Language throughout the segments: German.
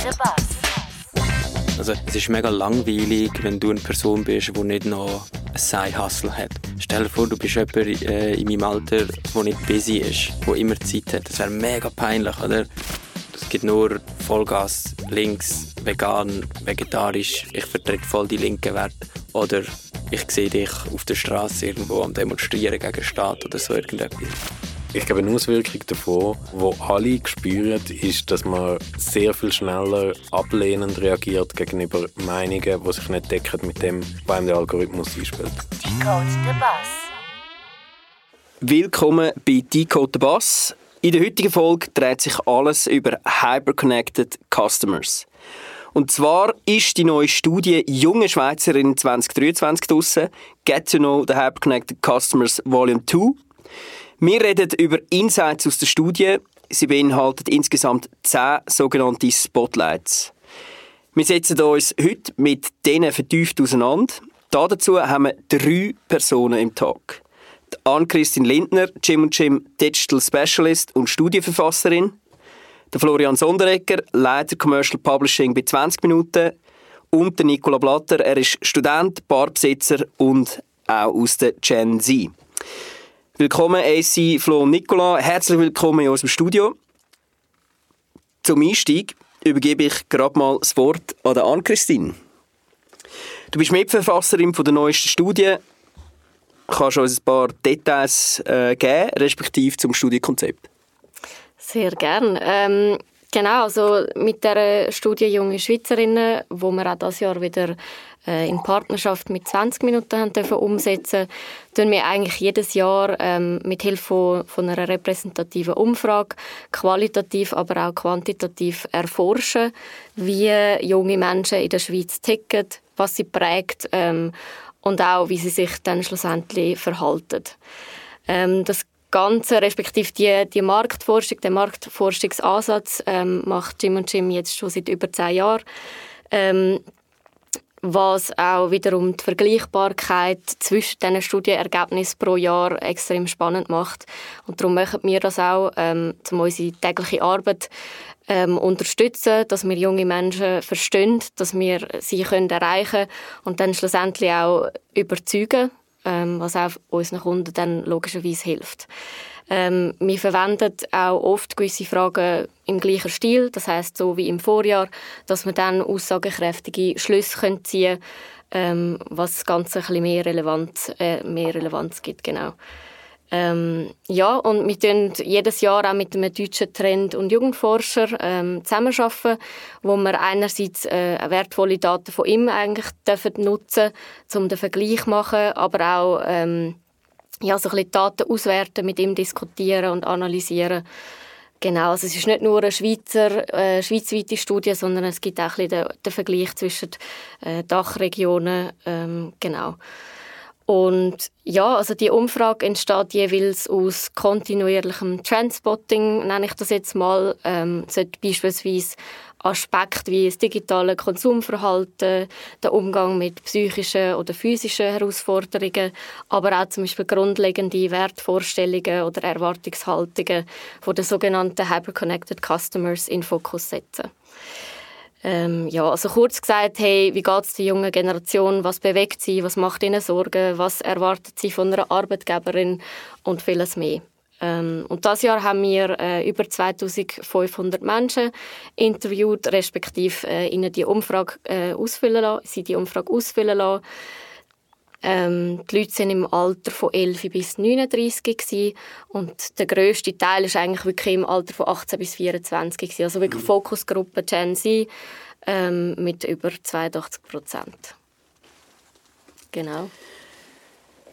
the Bus. Also es ist mega langweilig, wenn du eine Person bist, die nicht noch ein Side-Hustle hat. Stell dir vor, du bist jemand äh, in meinem Alter, der nicht busy ist, der immer Zeit hat. Das wäre mega peinlich, oder? Es gibt nur Vollgas, links, vegan, vegetarisch. Ich vertrete voll die linken Werte. Oder ich sehe dich auf der Straße irgendwo am Demonstrieren gegen den Staat oder so irgendetwas. Ich glaube, eine Auswirkung davon, die alle spüren, ist, dass man sehr viel schneller ablehnend reagiert gegenüber Meinungen, die sich nicht decken mit dem, was einem der Algorithmus einspielt. Decode the Bus. Willkommen bei Decode the Bus. In der heutigen Folge dreht sich alles über Hyperconnected Customers. Und zwar ist die neue Studie Junge Schweizerin 2023 draussen, Get to Know the Hyperconnected Customers Volume 2. Wir reden über Insights aus der Studie. Sie beinhaltet insgesamt 10 sogenannte Spotlights. Wir setzen uns heute mit denen vertieft auseinander. Dazu haben wir drei Personen im Talk. Ann-Christine Lindner, Jim Jim Digital Specialist und Studienverfasserin. Florian Sonderegger, Leiter Commercial Publishing bei 20 Minuten. Und Nicola Blatter, er ist Student, Barbesitzer und auch aus der Gen Z. Willkommen AC, Flo und Nicola. Herzlich willkommen in unserem Studio. Zum Einstieg übergebe ich gerade mal das Wort an Ann-Christine. Du bist Mitverfasserin von der neuesten Studie. Kannst du uns ein paar Details äh, geben, respektive zum Studienkonzept? Sehr gern. Ähm, genau, also mit der Studie Junge Schweizerinnen, wo wir auch dieses Jahr wieder äh, in Partnerschaft mit 20 Minuten haben dürfen umsetzen, tun wir eigentlich jedes Jahr ähm, mit Hilfe von, von einer repräsentativen Umfrage qualitativ, aber auch quantitativ erforschen, wie junge Menschen in der Schweiz ticken, was sie prägt ähm, und auch, wie sie sich dann schlussendlich verhalten. Ähm, das Ganze, respektive die, die Marktforschung, der Marktforschungsansatz ähm, macht Jim und Jim jetzt schon seit über zehn Jahren. Ähm, was auch wiederum die Vergleichbarkeit zwischen diesen Studienergebnissen pro Jahr extrem spannend macht. Und darum machen wir das auch, ähm, um unsere tägliche Arbeit ähm, unterstützen, dass wir junge Menschen verstehen, dass wir sie können erreichen und dann schlussendlich auch überzeugen ähm, was auch unseren Kunden dann logischerweise hilft. Ähm, wir verwenden auch oft gewisse Fragen im gleichen Stil, das heißt so wie im Vorjahr, dass wir dann aussagekräftige Schlüsse ziehen können, ähm, was das Ganze ein bisschen mehr, Relevanz, äh, mehr Relevanz gibt. Genau. Ähm, ja, und wir tun jedes Jahr auch mit einem deutschen Trend- und Jugendforscher ähm, zusammenarbeiten, wo wir einerseits äh, wertvolle Daten von ihm eigentlich dürfen nutzen um den Vergleich zu machen, aber auch ähm, ja, so ein bisschen Daten auswerten, mit ihm diskutieren und analysieren. Genau, also es ist nicht nur eine Schweizer, äh, schweizweite Studie, sondern es gibt auch ein bisschen den, den Vergleich zwischen äh, Dachregionen. Ähm, genau. Und ja, also die Umfrage entsteht jeweils aus kontinuierlichem Trendspotting, nenne ich das jetzt mal. Ähm, sollte beispielsweise Aspekte wie das digitale Konsumverhalten, der Umgang mit psychischen oder physischen Herausforderungen, aber auch zum Beispiel grundlegende Wertvorstellungen oder Erwartungshaltungen von den sogenannten Hyperconnected Customers in Fokus setzen. Ähm, ja, also kurz gesagt, hey, wie geht es der jungen Generation, was bewegt sie, was macht ihnen Sorgen, was erwartet sie von einer Arbeitgeberin und vieles mehr. Ähm, und das Jahr haben wir äh, über 2500 Menschen interviewt, respektive äh, ihnen die Umfrage äh, ausfüllen lassen, sie die Umfrage ausfüllen lassen. Ähm, die Leute waren im Alter von 11 bis 39 gewesen, und der grösste Teil ist eigentlich wirklich im Alter von 18 bis 24 gewesen. Also wirklich Fokusgruppe Gen Z ähm, mit über 82 Prozent. Genau.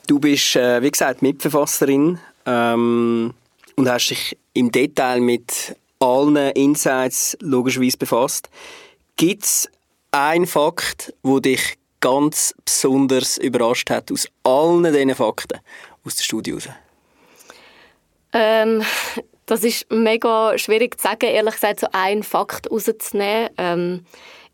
Du bist, äh, wie gesagt, Mitverfasserin ähm, und hast dich im Detail mit allen Insights logischerweise befasst. Gibt es einen Fakt, wo dich ganz besonders überrascht hat aus allen diesen Fakten aus der Studie heraus? Ähm, das ist mega schwierig zu sagen, ehrlich gesagt, so einen Fakt rauszunehmen. Ähm,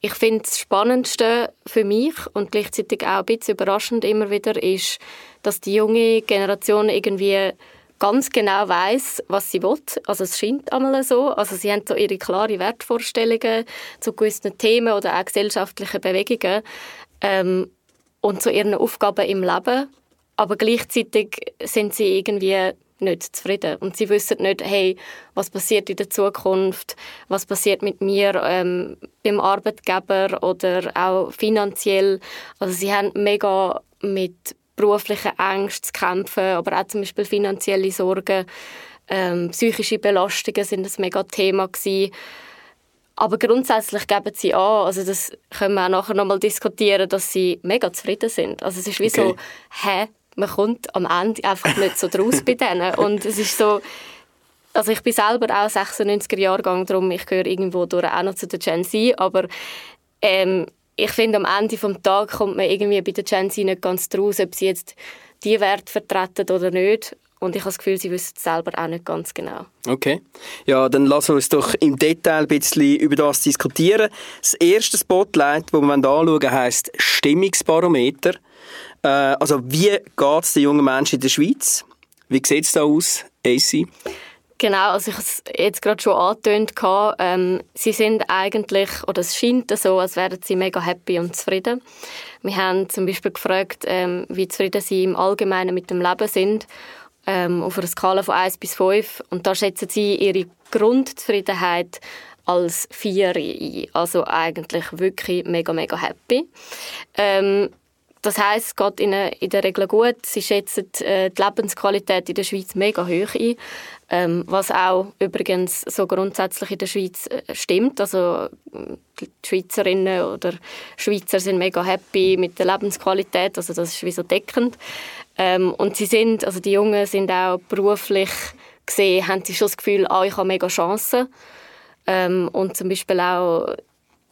ich finde das Spannendste für mich und gleichzeitig auch ein bisschen überraschend immer wieder ist, dass die junge Generation irgendwie ganz genau weiß, was sie will. Also es scheint einmal so. Also sie haben so ihre klare Wertvorstellungen zu gewissen Themen oder auch gesellschaftlichen Bewegungen ähm, und zu ihren Aufgaben im Leben. Aber gleichzeitig sind sie irgendwie nicht zufrieden. Und sie wissen nicht, hey, was passiert in der Zukunft, was passiert mit mir ähm, beim Arbeitgeber oder auch finanziell. Also sie haben mega mit beruflichen Ängsten zu kämpfen, aber auch zum Beispiel finanzielle Sorgen, ähm, psychische Belastungen sind ein mega Thema gewesen. Aber grundsätzlich geben sie an, also das können wir auch nachher nochmal diskutieren, dass sie mega zufrieden sind. Also es ist wie okay. so, hä, man kommt am Ende einfach nicht so draus bei denen. Und es ist so, also ich bin selber auch 96er Jahrgang, darum ich gehöre irgendwo durch auch noch zu der Gen Z, aber ähm, ich finde, am Ende des Tages kommt man irgendwie bei der Gen Z nicht ganz draus, ob sie jetzt die Werte vertreten oder nicht. Und ich habe das Gefühl, sie wissen es selber auch nicht ganz genau. Okay. Ja, dann lassen wir uns doch im Detail ein bisschen über das diskutieren. Das erste Spotlight, das wir anschauen wollen, heisst Stimmungsbarometer. Äh, also, wie geht es den jungen Menschen in der Schweiz? Wie sieht es da aus, AC? Genau, also ich habe es jetzt gerade schon angetönt. Ähm, sie sind eigentlich, oder es scheint so, als wären sie mega happy und zufrieden. Wir haben zum Beispiel gefragt, ähm, wie zufrieden sie im Allgemeinen mit dem Leben sind, ähm, auf einer Skala von 1 bis 5. Und da schätzen sie ihre Grundzufriedenheit als 4 ein. Also eigentlich wirklich mega, mega happy. Ähm, das heißt, es geht ihnen in der Regel gut. Sie schätzen äh, die Lebensqualität in der Schweiz mega hoch ein, ähm, was auch übrigens so grundsätzlich in der Schweiz äh, stimmt. Also die Schweizerinnen oder Schweizer sind mega happy mit der Lebensqualität, also das ist wie so deckend. Ähm, und sie sind, also die Jungen sind auch beruflich gesehen, haben sie schon das Gefühl, ah, ich habe mega Chancen. Ähm, und zum Beispiel auch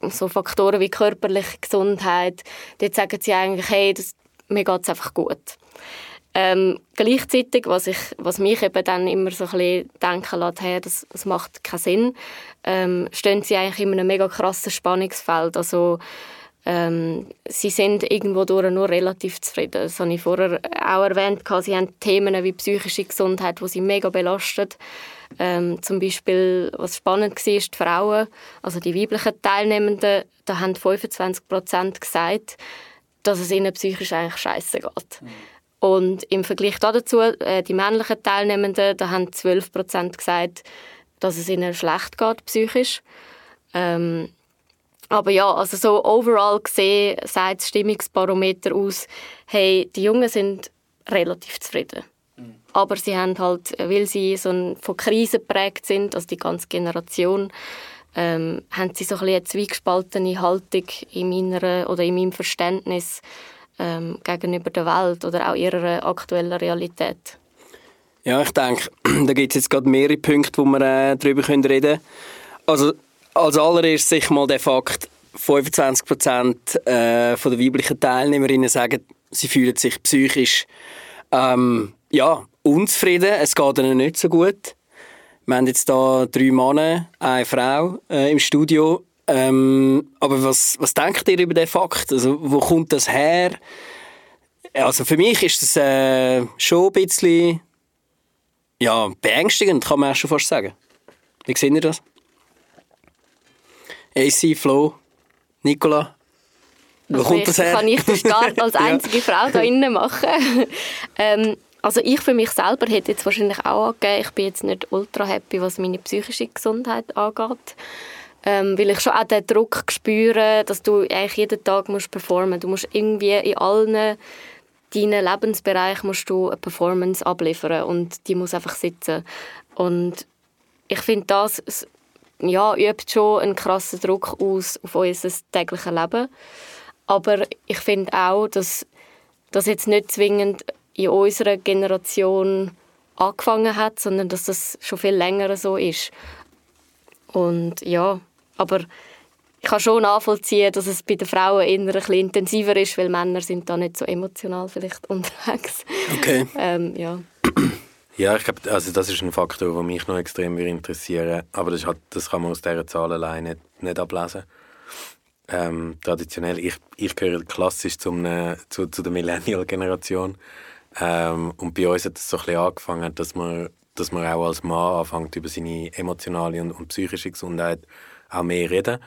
so Faktoren wie körperliche Gesundheit, dort sagen sie eigentlich, hey, das, mir geht es einfach gut. Ähm, gleichzeitig, was, ich, was mich eben dann immer so ein bisschen denken lässt, hey, das, das macht keinen Sinn, ähm, stehen sie eigentlich in einem mega krassen Spannungsfeld. Also, ähm, sie sind irgendwo durch nur relativ zufrieden. Das habe ich vorher auch erwähnt. Sie haben Themen wie psychische Gesundheit, die sie mega belasten. Ähm, zum Beispiel, was spannend war, ist die Frauen, also die weiblichen Teilnehmenden, da haben 25 Prozent gesagt, dass es ihnen psychisch eigentlich scheiße geht. Mhm. Und im Vergleich dazu, äh, die männlichen Teilnehmenden, da haben 12 Prozent gesagt, dass es ihnen schlecht geht psychisch. Ähm, aber ja, also so overall gesehen sagt das Stimmungsbarometer aus, hey, die Jungen sind relativ zufrieden. Aber sie haben halt, weil sie so von Krisen geprägt sind, also die ganze Generation, ähm, haben sie so ein eine zweigespaltene Haltung in meiner, oder in meinem Verständnis ähm, gegenüber der Welt oder auch ihrer aktuellen Realität. Ja, ich denke, da gibt es jetzt gerade mehrere Punkte, wo wir äh, darüber reden können. Also als allererstes sicher mal der Fakt, 25 Prozent äh, der weiblichen Teilnehmerinnen sagen, sie fühlen sich psychisch ähm, ja, unzufrieden, es geht ihnen nicht so gut. Wir haben jetzt hier drei Männer, eine Frau äh, im Studio. Ähm, aber was, was denkt ihr über den Fakt? Also, wo kommt das her? Also für mich ist das äh, schon ein bisschen ja, beängstigend, kann man auch schon fast sagen. Wie seht ihr das? AC, Flo, Nicola? Wo also kommt das her? Kann ich den Start als einzige ja. Frau da innen machen? ähm, also ich für mich selber hätte jetzt wahrscheinlich auch angegeben, ich bin jetzt nicht ultra happy, was meine psychische Gesundheit angeht. Ähm, weil ich schon auch den Druck spüre, dass du eigentlich jeden Tag musst performen musst. Du musst irgendwie in allen deinen Lebensbereichen musst du eine Performance abliefern und die muss einfach sitzen. Und ich finde, das ja, übt schon einen krassen Druck aus auf unser tägliches Leben. Aber ich finde auch, dass das jetzt nicht zwingend in unserer Generation angefangen hat, sondern dass das schon viel länger so ist. Und ja, aber ich kann schon nachvollziehen, dass es bei den Frauen eher ein bisschen intensiver ist, weil Männer sind da nicht so emotional vielleicht unterwegs. Okay. ähm, ja. Ja, ich glaube, also das ist ein Faktor, der mich noch extrem interessieren aber das, hat, das kann man aus dieser Zahl allein nicht, nicht ablesen. Ähm, traditionell, ich, ich gehöre klassisch zum, zu, zu der Millennial-Generation Ähm, und bei uns hat es so ein bisschen angefangen, dass man, dass man auch als Mann anfängt, über seine emotionale und, und psychische Gesundheit auch mehr reden.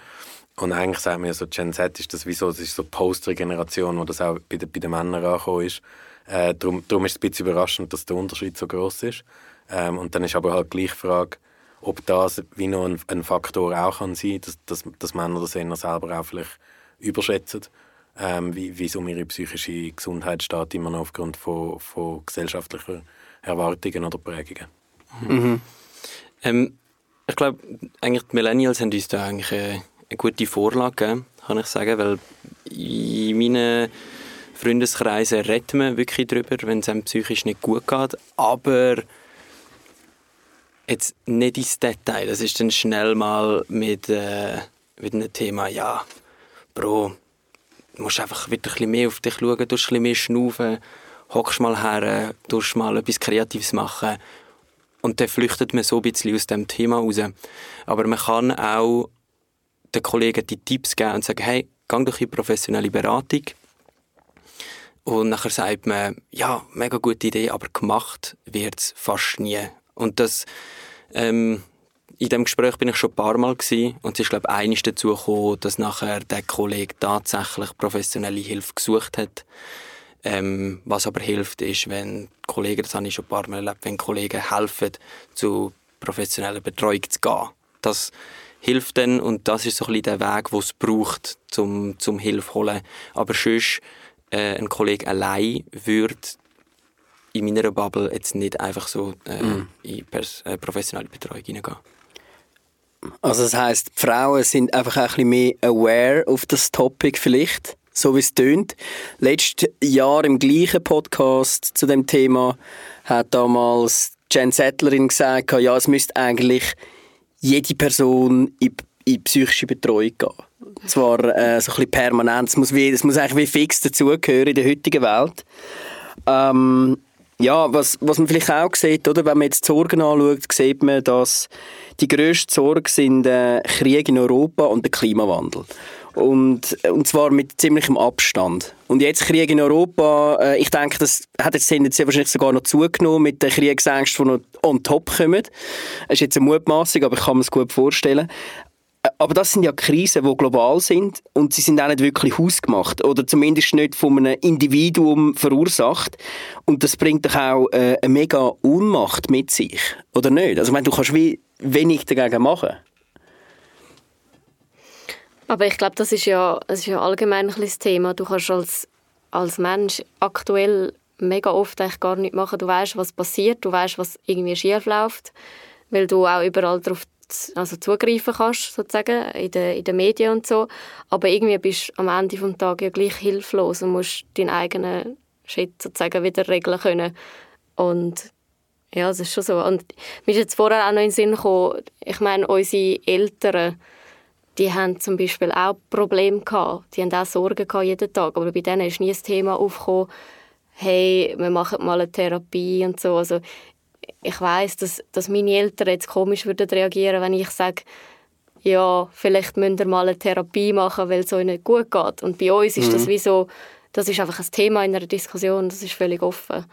Und eigentlich sagt man ja so, Gen Z ist das wie so, das ist so die Poster-Generation, wo das auch bei, bei den Männern angekommen ist. Äh, darum, ist es ein bisschen überraschend, dass der Unterschied so groß ist. Ähm, und dann ist aber halt gleich die Frage, ob das wie noch ein, ein Faktor auch kann sein, dass, dass, dass Männer das eher selber auch vielleicht überschätzen, ähm, wie, wie es um ihre psychische Gesundheit steht, immer noch aufgrund von, von gesellschaftlichen Erwartungen oder Prägungen. Mhm. Ähm, ich glaube, eigentlich die Millennials haben uns da eigentlich eine, eine gute Vorlage gegeben, kann ich sagen, weil in meinen Freundeskreisen redet man wirklich darüber, wenn es einem psychisch nicht gut geht, aber jetzt nicht ins Detail. Das ist dann schnell mal mit, äh, mit einem Thema, ja, Bro, du musst einfach wieder ein bisschen mehr auf dich schauen, du ein bisschen mehr schnaufen, hockst mal her, du mal etwas Kreatives machen und dann flüchtet man so ein bisschen aus dem Thema raus. Aber man kann auch den Kollegen die Tipps geben und sagen, hey, geh doch in professionelle Beratung. Und nachher sagt man, ja, mega gute Idee, aber gemacht wird es fast nie. Und das, ähm, in dem Gespräch bin ich schon ein paar Mal gewesen, und es ist glaube ich einiges dazu gekommen, dass nachher der Kollege tatsächlich professionelle Hilfe gesucht hat. Ähm, was aber hilft, ist, wenn Kollegen, das habe ich schon ein paar Mal erlebt, wenn Kollegen helfen, zu professioneller Betreuung zu gehen. Das hilft dann und das ist so ein bisschen der Weg, den es braucht, zum, zum Hilfe holen. Aber sonst, äh, ein Kollege allein würde in meiner Bubble jetzt nicht einfach so äh, mm. in pers äh, professionelle Betreuung hineingehen. Also das heißt, Frauen sind einfach ein bisschen mehr aware auf das Topic vielleicht? so wie es tönt. Letztes Jahr im gleichen Podcast zu dem Thema hat damals Jen Settlerin gesagt, ja, es müsste eigentlich jede Person in, in psychische Betreuung gehen. Zwar äh, so ein bisschen permanent, es muss, wie, es muss eigentlich wie fix dazugehören in der heutigen Welt. Ähm, ja, was, was man vielleicht auch sieht, oder, wenn man jetzt die Sorgen anschaut, sieht man, dass die grösste Sorge sind der Krieg in Europa und der Klimawandel. Und, und zwar mit ziemlichem Abstand. Und jetzt Krieg in Europa, äh, ich denke, das hat jetzt tendenziell wahrscheinlich sogar noch zugenommen mit den Kriegsängsten, die noch on top kommen. Das ist jetzt eine Mutmaßung, aber ich kann mir es gut vorstellen. Aber das sind ja Krisen, die global sind und sie sind auch nicht wirklich hausgemacht oder zumindest nicht von einem Individuum verursacht. Und das bringt doch auch äh, eine mega Ohnmacht mit sich, oder nicht? Also ich meine, du kannst wie wenig dagegen machen. Aber ich glaube, das ist ja, das ist ja allgemein ein das Thema. Du kannst als, als Mensch aktuell mega oft eigentlich gar nichts machen. Du weißt, was passiert, du weißt, was irgendwie schief läuft, weil du auch überall darauf also zugreifen kannst, sozusagen, in den, in den Medien und so. Aber irgendwie bist du am Ende des Tages ja gleich hilflos und musst deinen eigenen Shit sozusagen wieder regeln können. Und ja, das ist schon so. Und mir ist jetzt vorher auch noch in den Sinn gekommen, ich meine, unsere Eltern, die haben zum Beispiel auch Probleme gehabt. Die haben auch Sorgen gehabt jeden Tag. Aber bei denen ist nie das Thema aufgekommen, hey, wir machen mal eine Therapie und so. Also ich weiß, dass, dass meine Eltern jetzt komisch würden reagieren, wenn ich sage, ja, vielleicht müsst ihr mal eine Therapie machen, weil es euch nicht gut geht. Und bei uns ist mhm. das wie so, das ist einfach ein Thema in einer Diskussion, das ist völlig offen.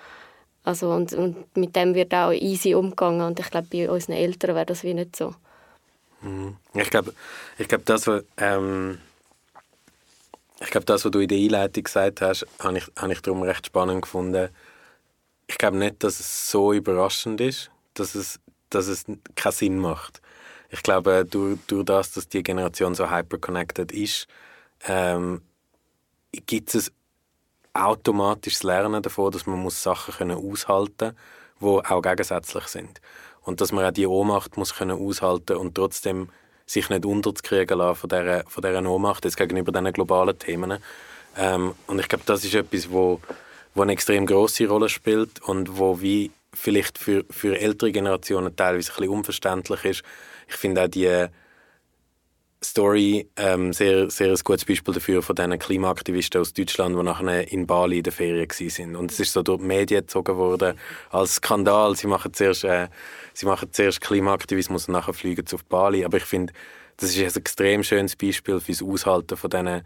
Also und, und mit dem wird auch easy umgegangen und ich glaube, bei unseren Eltern wäre das wie nicht so. Mhm. Ich glaube, ich glaub, das, was, ähm, ich glaube, das, was du in der Einleitung gesagt hast, habe ich, hab ich darum recht spannend gefunden. Ich glaube nicht, dass es so überraschend ist, dass es, dass es keinen Sinn macht. Ich glaube, durch, durch das, dass die Generation so hyperconnected ist, ähm, gibt es automatisches Lernen davon, dass man muss Sachen können aushalten muss, die auch gegensätzlich sind und dass man auch die Ohnmacht muss können aushalten und trotzdem sich nicht unterzukriegen lassen von dieser, von dieser Ohnmacht jetzt gegenüber diesen globalen Themen. Ähm, und ich glaube, das ist etwas, wo, wo eine extrem große Rolle spielt und wo wie vielleicht für, für ältere Generationen teilweise ein bisschen unverständlich ist. Ich finde auch die Story ähm, sehr, sehr ein gutes Beispiel dafür von diesen Klimaaktivisten aus Deutschland, die nachher in Bali in der Ferien waren. Und es ist so durch die Medien gezogen worden als Skandal. Sie machen zuerst, äh, sie machen zuerst Klimaaktivismus und nachher fliegen sie auf Bali. Aber ich finde, das ist ein extrem schönes Beispiel für das Aushalten von diesen,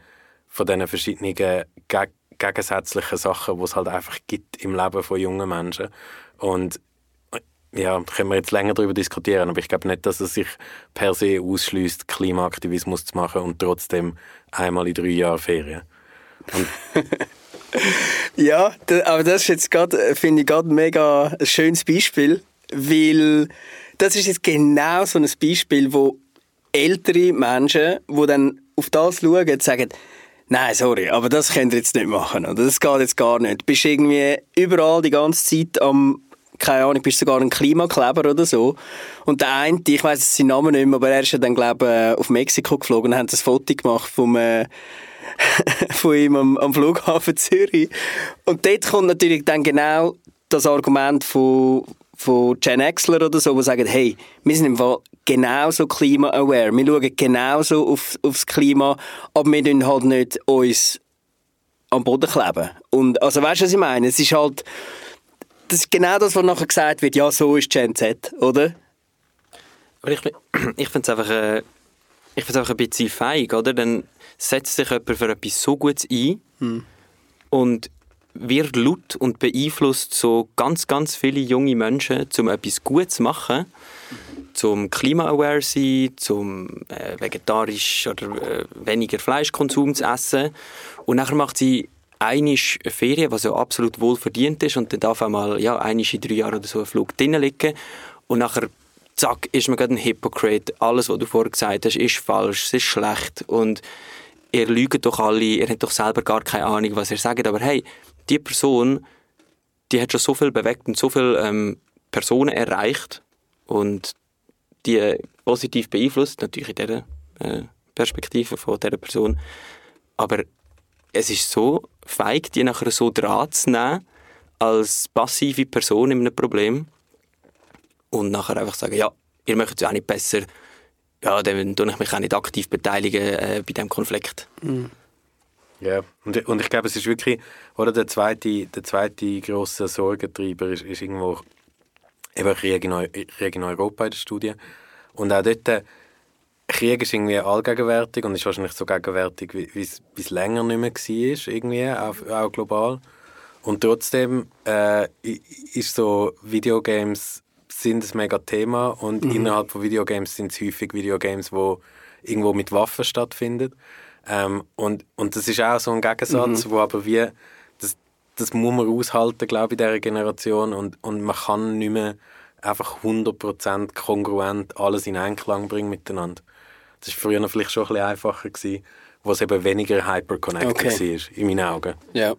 von diesen verschiedenen Geg gegensätzlichen Sachen, die es halt einfach gibt im Leben von jungen Menschen. Und ja, können wir jetzt länger darüber diskutieren, aber ich glaube nicht, dass es sich per se ausschließt, Klimaaktivismus zu machen und trotzdem einmal in drei Jahren Ferien. Ja, aber das ist jetzt gerade, finde ich, gerade mega ein schönes Beispiel, weil das ist jetzt genau so ein Beispiel, wo ältere Menschen, die dann auf das schauen, sagen, nein, sorry, aber das könnt ihr jetzt nicht machen, oder? das geht jetzt gar nicht. Du bist irgendwie überall die ganze Zeit am keine Ahnung, bist sogar ein Klimakleber oder so. Und der eine, ich weiß seinen Namen nicht mehr, aber er ist ja dann, glaube ich, auf Mexiko geflogen und hat ein Foto gemacht vom, äh, von ihm am, am Flughafen Zürich. Und dort kommt natürlich dann genau das Argument von, von Gen Xler oder so, die sagen, hey, wir sind im Fall genauso klima-aware, wir schauen genauso auf, aufs Klima, aber wir tun halt nicht uns am Boden kleben. Und, also weißt du, was ich meine? Es ist halt, das ist genau das, was nachher gesagt wird, ja, so ist Gen Z, oder? Aber ich, ich finde es einfach, äh, ich find's einfach ein bisschen feig, oder? Dann setzt sich jemand für etwas so Gutes ein und wird laut und beeinflusst so ganz, ganz viele junge Menschen, um etwas Gutes zu machen, zum Klima-aware sein, zum äh, vegetarisch oder äh, weniger Fleischkonsum zu essen. Und nachher macht sie eine Ferien, was ja absolut wohl verdient ist. Und dann darf einmal ja, einisch in drei Jahren oder so ein Flug drinnen liegen. Und nachher zack, ist man gerade ein Hypocrite. Alles, was du vorher gesagt hast, ist falsch, es ist schlecht. Und ihr lügt doch alle, ihr habt doch selber gar keine Ahnung, was ihr sagt, aber hey, die Person, die hat schon so viel bewegt und so viele ähm, Personen erreicht und die positiv beeinflusst, natürlich in dieser äh, Perspektive von dieser Person, aber es ist so feig, die nachher so dran zu nehmen, als passive Person in einem Problem und nachher einfach sagen, ja, ihr möchtet es auch nicht besser, ja, dann tue ich mich auch nicht aktiv beteiligen äh, bei diesem Konflikt. Ja, und, und ich glaube, es ist wirklich, oder der zweite, der zweite grosse Sorgentreiber ist, ist irgendwo eben Krieg in, Krieg in Europa in der Studie. Und auch dort, äh, Krieg ist irgendwie allgegenwärtig und ist wahrscheinlich so gegenwärtig, wie es länger nicht mehr war, irgendwie, auch, auch global. Und trotzdem äh, ist so, Videogames sind ein mega Thema und innerhalb von Videogames sind es häufig Videogames, wo irgendwo mit Waffen stattfinden. Ähm, und, und das ist auch so ein Gegensatz, wo aber wie, das, das muss man aushalten, glaube ich, in dieser Generation und, und man kann nicht mehr einfach 100% kongruent alles in Einklang bringen miteinander. Das war früher vielleicht schon ein bisschen einfacher, gewesen, wo es eben weniger hyperconnected Okay. war, in meinen Augen. Ja,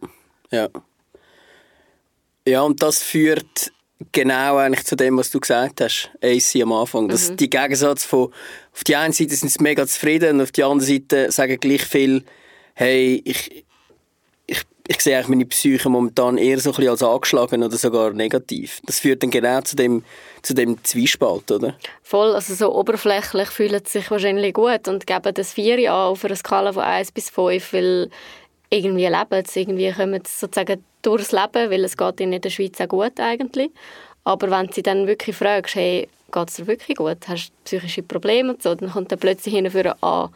ja. Ja, und das führt genau eigentlich zu dem, was du gesagt hast, AC am Anfang. Das die Gegensatz von, auf die einen Seite sind sie mega zufrieden und auf die andere Seite sagen gleich viel, hey, ich, ich, ich sehe eigentlich meine Psyche momentan eher so ein bisschen als angeschlagen oder sogar negativ. Das führt dann genau zu dem, zu dem Zwiespalt, oder? Voll, also so oberflächlich fühlen sie sich wahrscheinlich gut und geben das Vier an auf einer Skala von 1 bis 5, weil irgendwie leben sie, irgendwie kommen sozusagen durchs Leben, weil es geht ihnen in der Schweiz auch gut eigentlich. Aber wenn sie dann wirklich fragst, hey, geht es dir wirklich gut, hast du psychische Probleme und so, dann kommt dann plötzlich hinführen, ah,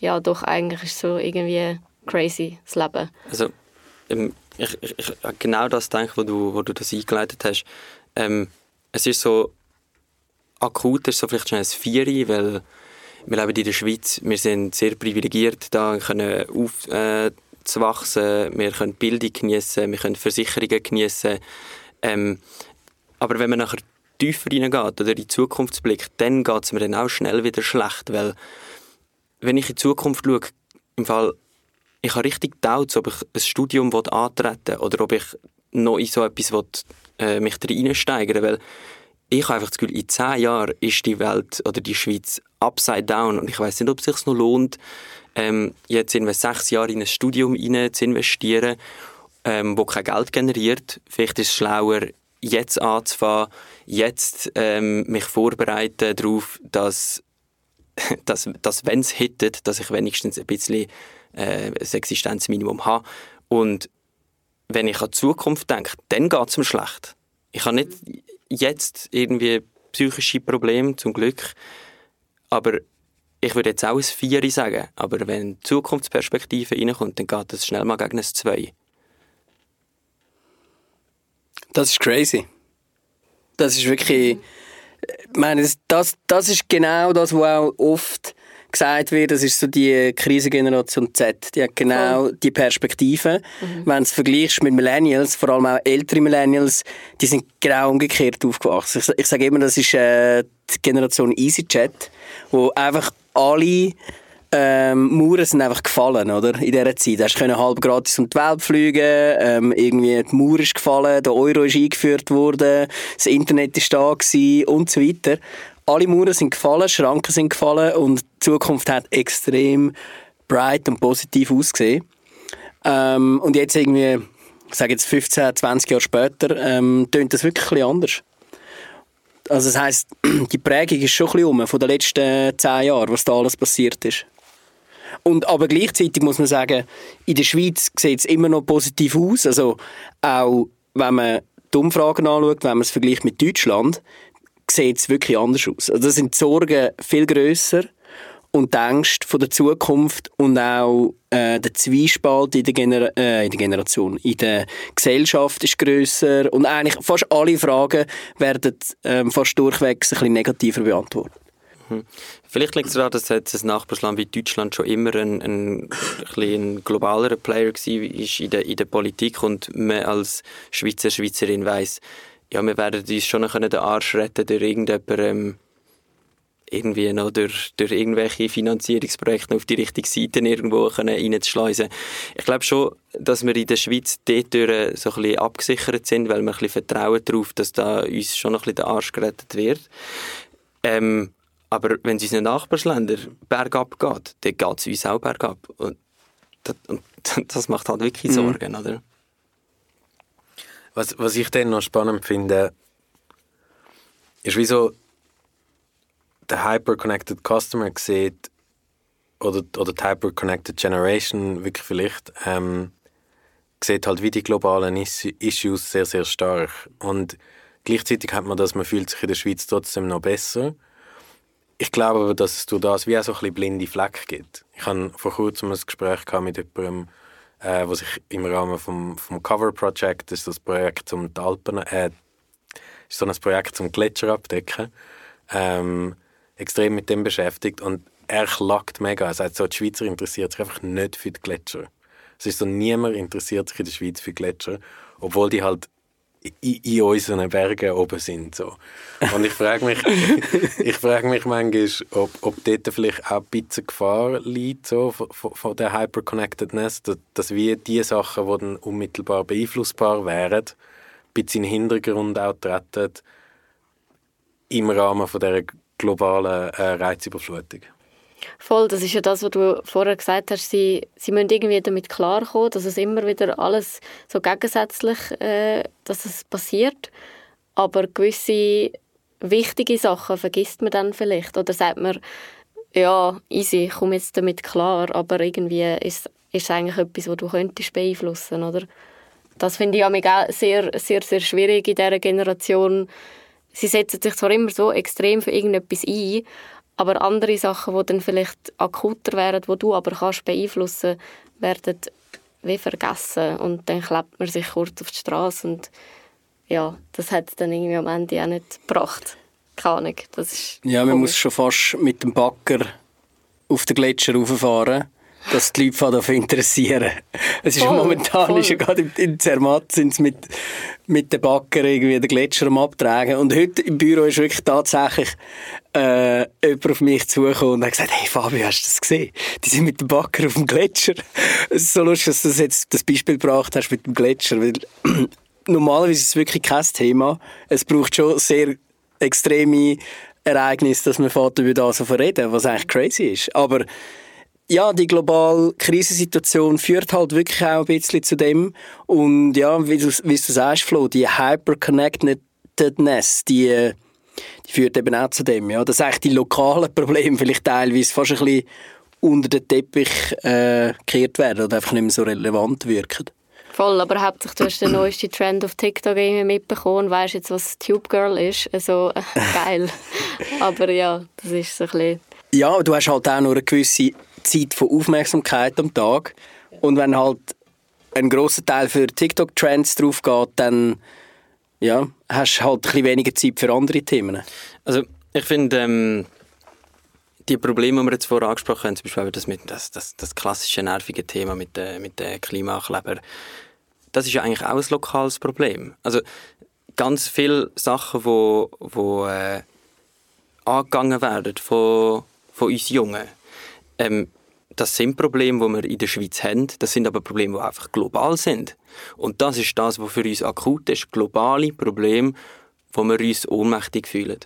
ja doch, eigentlich ist so irgendwie crazy, das Leben. Also, ähm, ich, ich, ich habe genau das denke, wo du, wo du das eingeleitet hast. Ähm, es ist so, akut ist so vielleicht schon ein Vieri, weil wir leben in der Schweiz, wir sind sehr privilegiert, da können aufzuwachsen, wir können Bildung genießen, wir können Versicherungen genießen. Ähm, aber wenn man nachher tiefer reingeht oder in die Zukunft blickt, dann geht es mir dann auch schnell wieder schlecht, weil wenn ich in die Zukunft schaue, im Fall, ich habe richtig Doubts, ob ich ein Studium antreten will oder ob ich noch in so etwas will, äh, mich reinsteigern will. Ich habe einfach das Gefühl, in zehn Jahren ist die Welt oder die Schweiz upside down und ich weiß nicht, ob es sich noch lohnt, ähm, jetzt in sechs Jahre in ein Studium rein zu investieren, ähm, wo kein Geld generiert. Vielleicht ist es schlauer, jetzt anzufangen, jetzt ähm, mich vorbereiten darauf, dass dass, dass wenn es hittet, dass ich wenigstens ein bisschen äh, ein Existenzminimum habe. Und wenn ich an die Zukunft denke, dann geht es mir schlecht. Ich habe nicht jetzt irgendwie psychische Probleme, zum Glück, aber ich würde jetzt auch ein Vieri sagen, aber wenn die Zukunftsperspektive reinkommt, dann geht es schnell mal gegen ein Zwei. Das ist crazy. Das ist wirklich. Ich meine, das, das ist genau das, was auch oft gesagt wird, das ist so die Krisengeneration Z. Die hat genau oh. die Perspektive. Mhm. Wenn du es vergleichst mit Millennials, vor allem auch ältere Millennials, die sind genau umgekehrt aufgewachsen. Ich, ich sage immer, das ist äh, die Generation EasyJet, wo einfach alle ähm, Mauern sind einfach gefallen, oder? In dieser Zeit. Du können halb gratis um die Welt fliegen, ähm, irgendwie die Mauer ist gefallen, der Euro ist eingeführt worden, das Internet ist da gewesen und so weiter. Alle Mauern sind gefallen, Schranken sind gefallen und die Zukunft hat extrem bright und positiv ausgesehen. Ähm, und jetzt irgendwie, ich sage jetzt 15, 20 Jahre später, ähm, tönt das wirklich ein bisschen anders. Also das heisst, die Prägung ist schon ein bisschen um von den letzten zehn Jahren, was da alles passiert ist. Und, aber gleichzeitig muss man sagen, in der Schweiz sieht es immer noch positiv aus. Also auch wenn man die Umfragen anschaut, wenn man es vergleicht mit Deutschland, sieht es wirklich anders aus. Also da sind die Sorgen viel grösser und die Ängste von der Zukunft und auch äh, der Zwiespalt in der, Gener äh, in der Generation, in der Gesellschaft ist grösser und eigentlich fast alle Fragen werden ähm, fast durchweg ein bisschen negativer beantwortet. Mhm. Vielleicht liegt es daran, dass das Nachbarland wie Deutschland schon immer ein, ein, ein globalerer Player war in der, in der Politik und man als Schweizer, Schweizerin weiss, ja, wir werden uns schon noch den Arsch retten durch irgendjemanden, ähm, irgendwie noch durch, durch irgendwelche Finanzierungsprojekte auf die richtige Seite irgendwo reinzuschleusen. Ich glaube schon, dass wir in der Schweiz dort so ein bisschen abgesichert sind, weil wir ein bisschen vertrauen darauf, dass da uns schon noch ein bisschen der Arsch gerettet wird. Ähm, aber wenn es unseren Nachbarländern bergab geht, dann geht es uns auch bergab. Und das, und das macht halt wirklich mhm. Sorgen, mhm. oder? Was, was ich dann noch spannend finde, ist wie so der Hyper-Connected Customer sieht, oder, oder die Hyper-Connected Generation wirklich vielleicht, ähm, sieht halt wie die globalen Issues sehr, sehr stark. Und gleichzeitig hat man das, man fühlt sich in der Schweiz trotzdem noch besser. Ich glaube aber, dass es durch das wie auch so ein bisschen blinde Fleck gibt. Ich hatte vor kurzem ein Gespräch mit jemandem, äh, was sich im Rahmen vom, vom Cover Project, das ist das Projekt um die Alpen, äh, ist so ein Projekt zum Gletscher abdecken, ähm, extrem mit dem beschäftigt und er klagt mega. Er sagt so, die Schweizer interessiert sich einfach nicht für die Gletscher. Es ist so, niemand interessiert sich in der Schweiz für Gletscher, obwohl die halt in, in unseren Bergen oben sind. So. Und ich frage mich, ich frage mich manchmal, ob, ob dort vielleicht auch ein bisschen Gefahr liegt so, von, von der Hyperconnectedness, dass, dass wir die Sachen, die dann unmittelbar beeinflussbar wären, ein bisschen in den Hintergrund auch treten im Rahmen von dieser globalen äh, Reizüberflutung. Voll, das ist ja das, was du vorher gesagt hast. Sie, sie müssen irgendwie damit klarkommen, dass es immer wieder alles so gegensätzlich äh, dass es passiert. Aber gewisse wichtige Sachen vergisst man dann vielleicht. Oder sagt man, ja, easy, ich komme jetzt damit klar, aber irgendwie ist, ist es eigentlich etwas, was du könntest beeinflussen oder? Das finde ich auch sehr, sehr, sehr schwierig in dieser Generation. Sie setzen sich zwar immer so extrem für irgendetwas ein, aber andere Sachen, die dann vielleicht akuter wären, die du aber kannst beeinflussen, werden wie vergessen und dann klebt man sich kurz auf die Straße und ja, das hat dann irgendwie am Ende auch nicht gebracht. Keine Ahnung, das ist Ja, man komisch. muss schon fast mit dem Bagger auf den Gletscher rauffahren dass die Leute dafür interessieren. Es ist voll, momentan voll. ist ja gerade in Zermatt sind mit, mit den Backer irgendwie den Gletscher am Abtragen. Und heute im Büro ist wirklich tatsächlich äh, jemand auf mich zugekommen und hat gesagt, hey Fabio, hast du das gesehen? Die sind mit dem Backer auf dem Gletscher. Es ist so lustig, dass du das jetzt das Beispiel gebracht hast mit dem Gletscher, weil normalerweise ist es wirklich kein Thema. Es braucht schon sehr extreme Ereignisse, dass man über das so reden, was eigentlich crazy ist. Aber ja, die globale Krisensituation führt halt wirklich auch ein bisschen zu dem. Und ja, wie du, wie du sagst, Flo, die Hyperconnectedness, die, die führt eben auch zu dem. Ja, dass eigentlich die lokalen Probleme vielleicht teilweise fast ein bisschen unter den Teppich äh, gekehrt werden oder einfach nicht mehr so relevant wirken. Voll, aber hauptsächlich du hast den neuesten Trend auf TikTok irgendwie mitbekommen und weißt jetzt, was Tube Girl ist. Also, äh, geil. aber ja, das ist so ein bisschen... Ja, du hast halt auch nur eine gewisse Zeit von Aufmerksamkeit am Tag. Und wenn halt ein großer Teil für TikTok-Trends drauf geht, dann ja, hast halt ein bisschen weniger Zeit für andere Themen. Also ich finde, ähm, die Probleme, die wir jetzt vorher angesprochen haben, zum Beispiel das, mit, das, das, das klassische nervige Thema mit den mit der Klimakleber, das ist ja eigentlich auch ein lokales Problem. Also ganz viele Sachen, wo, wo äh, angegangen werden von, von uns Jungen, ähm, das sind Probleme, die wir in der Schweiz haben. Das sind aber Probleme, die einfach global sind. Und das ist das, was für uns akut ist. Globale Probleme, wo wir uns ohnmächtig fühlen.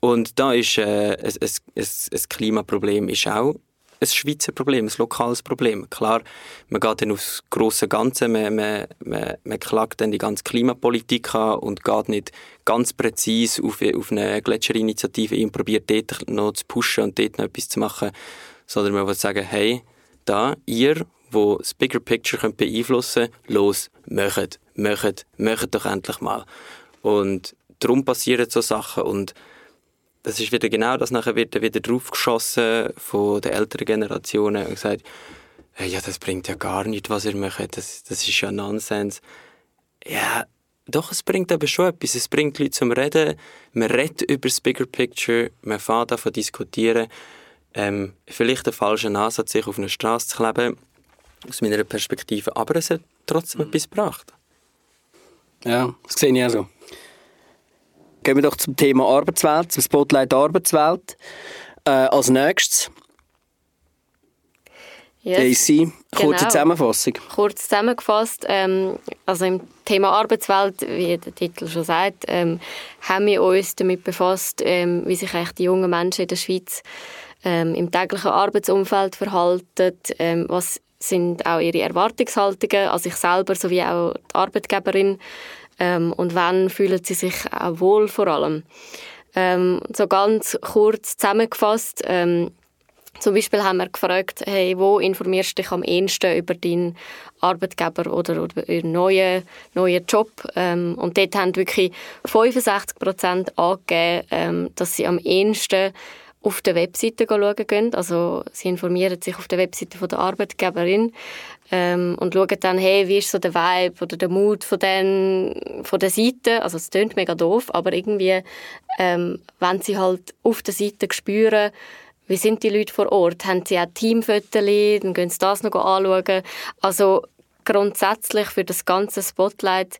Und da ist äh, ein, ein, ein, Klimaproblem ist auch ein Schweizer Problem, ein lokales Problem. Klar, man geht dann aufs grosse Ganze, man, man, man, man klagt dann die ganze Klimapolitik an und geht nicht ganz präzise auf, auf eine Gletscherinitiative und probiert dort noch zu pushen und dort noch etwas zu machen, sondern man will sagen, hey, da, ihr, wo das Bigger Picture könnt beeinflussen könnt, los, macht, macht, macht doch endlich mal. Und darum passieren so Sachen und das ist wieder genau das, nachher wird er wieder draufgeschossen von den älteren Generationen und gesagt, hey, ja, das bringt ja gar nichts, was ihr macht, das, das ist ja Nonsens. Ja, doch, es bringt aber schon etwas. Es bringt Leute zum Reden. Man redet über das Bigger Picture, man fängt davon diskutieren. Ähm, vielleicht der falsche Ansatz, sich auf eine Straße zu kleben, aus meiner Perspektive. Aber es hat trotzdem etwas gebracht. Ja, das sehe ich auch so. Gehen wir doch zum Thema Arbeitswelt, zum Spotlight Arbeitswelt. Äh, als nächstes Yes. JC, kurze Genau. Zusammenfassung. Kurz zusammengefasst, ähm, also im Thema Arbeitswelt, wie der Titel schon sagt, ähm, haben wir uns damit befasst, ähm, wie sich eigentlich die jungen Menschen in der Schweiz ähm, im täglichen Arbeitsumfeld verhalten, ähm, was sind auch ihre Erwartungshaltungen an sich selber sowie auch die Arbeitgeberin ähm, und wann fühlen sie sich auch wohl vor allem. Ähm, so ganz kurz zusammengefasst, ähm, zum Beispiel haben wir gefragt, hey, wo informierst du dich am ehesten über deinen Arbeitgeber oder über einen neuen, neuen Job? Ähm, und dort haben wirklich 65 Prozent angegeben, ähm, dass sie am ehesten auf der Webseite schauen gehen. Also sie informieren sich auf der Webseite von der Arbeitgeberin ähm, und schauen dann, hey, wie ist so der Vibe oder der Mood von, den, von der Seite. Also es klingt mega doof, aber irgendwie, ähm, wenn sie halt auf der Seite spüren, wie sind die Leute vor Ort? Haben sie auch Teamfotos? Dann gehen sie das noch anschauen. Also grundsätzlich für das ganze Spotlight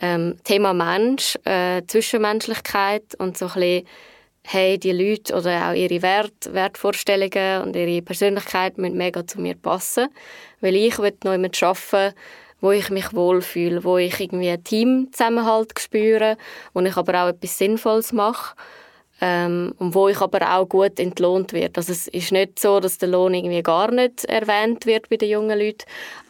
ähm, Thema Mensch, äh, Zwischenmenschlichkeit und so ein bisschen, hey, die Leute oder auch ihre Wert, Wertvorstellungen und ihre Persönlichkeit müssen mega zu mir passen. Weil ich will noch jemanden arbeiten, wo ich mich wohlfühle, wo ich irgendwie einen Teamzusammenhalt spüre, wo ich aber auch etwas Sinnvolles mache ähm, und wo ich aber auch gut entlohnt wird. Also es ist nicht so, dass der Lohn irgendwie gar nicht erwähnt wird bei den jungen Leuten,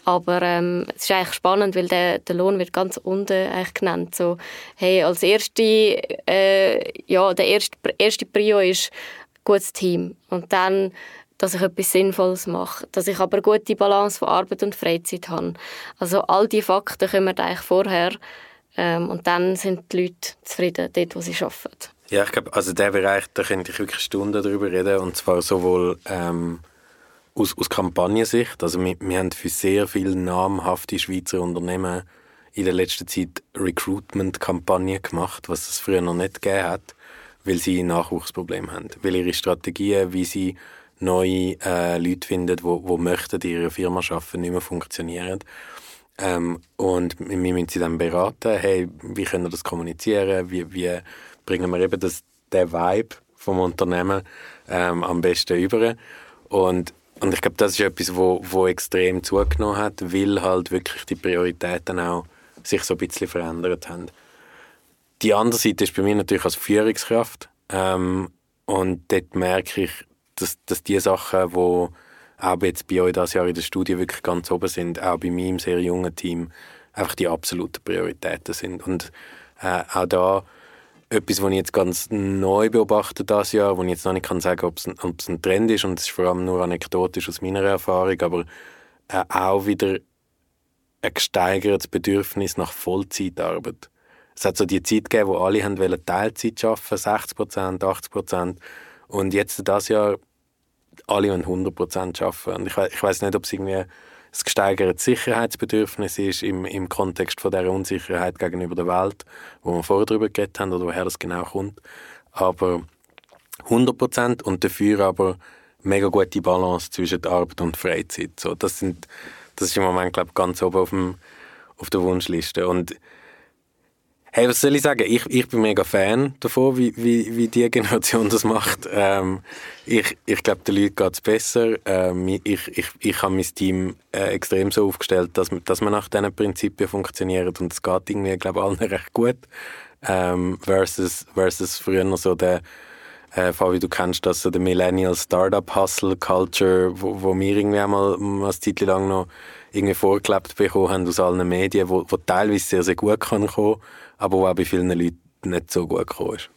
aber ähm, es ist eigentlich spannend, weil der, der Lohn wird ganz unten eigentlich genannt. So, hey, als erste, äh, ja, der erste, erste Prio ist gutes Team und dann dass ich etwas Sinnvolles mache, dass ich aber eine gute Balance von Arbeit und Freizeit habe. Also all diese Fakten kommen eigentlich vorher ähm, und dann sind die Leute zufrieden, dort, wo sie arbeiten. Ja, ich glaube, also der Bereich, da könnte ich wirklich Stunden darüber reden und zwar sowohl ähm, aus, aus Kampagnensicht, also wir, wir haben für sehr viele namhafte Schweizer Unternehmen in der letzten Zeit Recruitment-Kampagnen gemacht, was es früher noch nicht gegeben hat, weil sie Nachwuchsprobleme haben, weil ihre Strategien, wie sie neue äh, Leute finden, die wo, wo möchten in ihrer Firma arbeiten, nicht mehr funktionieren. Ähm, und wir müssen sie dann beraten, hey, wie können wir das kommunizieren, wie, wie bringen wir eben das, den Vibe vom Unternehmen ähm, am besten über. Und, und ich glaube, das ist etwas, wo, wo extrem zugenommen hat, weil halt wirklich die Prioritäten auch sich so ein bisschen verändert haben. Die andere Seite ist bei mir natürlich als Führungskraft. Ähm, und dort merke ich, dass, dass die Sachen, die auch jetzt bei euch das Jahr in der Studie wirklich ganz oben sind, auch bei meinem sehr jungen Team, einfach die absoluten Prioritäten sind. Und äh, auch da etwas, was ich jetzt ganz neu beobachte das Jahr, wo ich jetzt noch nicht kann sagen, ein, ob es ein Trend ist und es ist vor allem nur anekdotisch aus meiner Erfahrung, aber äh, auch wieder ein gesteigertes Bedürfnis nach Vollzeitarbeit. Es hat so die Zeit gegeben, wo alle haben wollen Teilzeit arbeiten, 60 Prozent, 80 Prozent. Und jetzt das Jahr alle wollen 100 Prozent arbeiten. Und ich, ich weiß nicht, ob es irgendwie das gesteigerte Sicherheitsbedürfnis ist im, im Kontext von der Unsicherheit gegenüber der Welt, wo wir vorher darüber geredet haben oder woher das genau kommt. Aber 100 Prozent und dafür aber mega gute Balance zwischen Arbeit und Freizeit. So, das, sind, das ist im Moment, glaube ganz oben auf, dem, auf der Wunschliste. Und Hey, was soll ich sagen? Ich, ich bin mega Fan davon, wie, wie, wie die Generation das macht. Ähm, ich ich glaube, den Leuten geht es besser. Ähm, ich, ich, ich habe mein Team äh, extrem so aufgestellt, dass, dass man nach diesen Prinzipien funktioniert und es geht irgendwie, glaube allen recht gut. Ähm, versus, versus früher so der äh, Fabi, du kennst das, so der Millennial Startup Hustle Culture, wo, wo wir irgendwie einmal eine Zeit lang noch irgendwie vorgelebt bekommen haben aus allen Medien, wo, wo teilweise sehr, sehr gut kann kommen, aber auch bei vielen Leuten nicht so gut gekommen ist.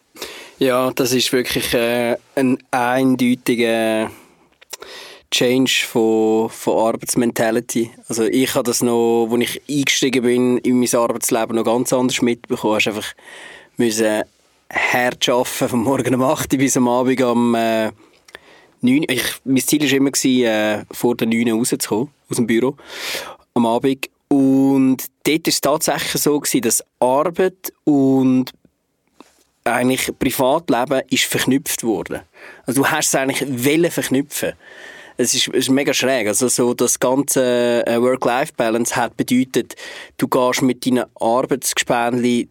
Ja, das ist wirklich äh, ein eindeutiger Change von, von Arbeitsmentality. Also ich habe das noch, als ich eingestiegen bin in mein Arbeitsleben, noch ganz anders mitbekommen. Du einfach müssen hart arbeiten, von morgen um 8 Uhr bis am Abend um äh, 9 ich, Mein Ziel war immer, gewesen, äh, vor der 9 Uhr rauszukommen, aus dem Büro, am Abend. Und dort war es tatsächlich so, gewesen, dass Arbeit und eigentlich Privatleben ist verknüpft worden. Also du hast es eigentlich wollen verknüpfen. Es ist, es ist mega schräg. Also so das ganze äh, Work-Life-Balance hat bedeutet, du gehst mit deinen Arbeitsgespänli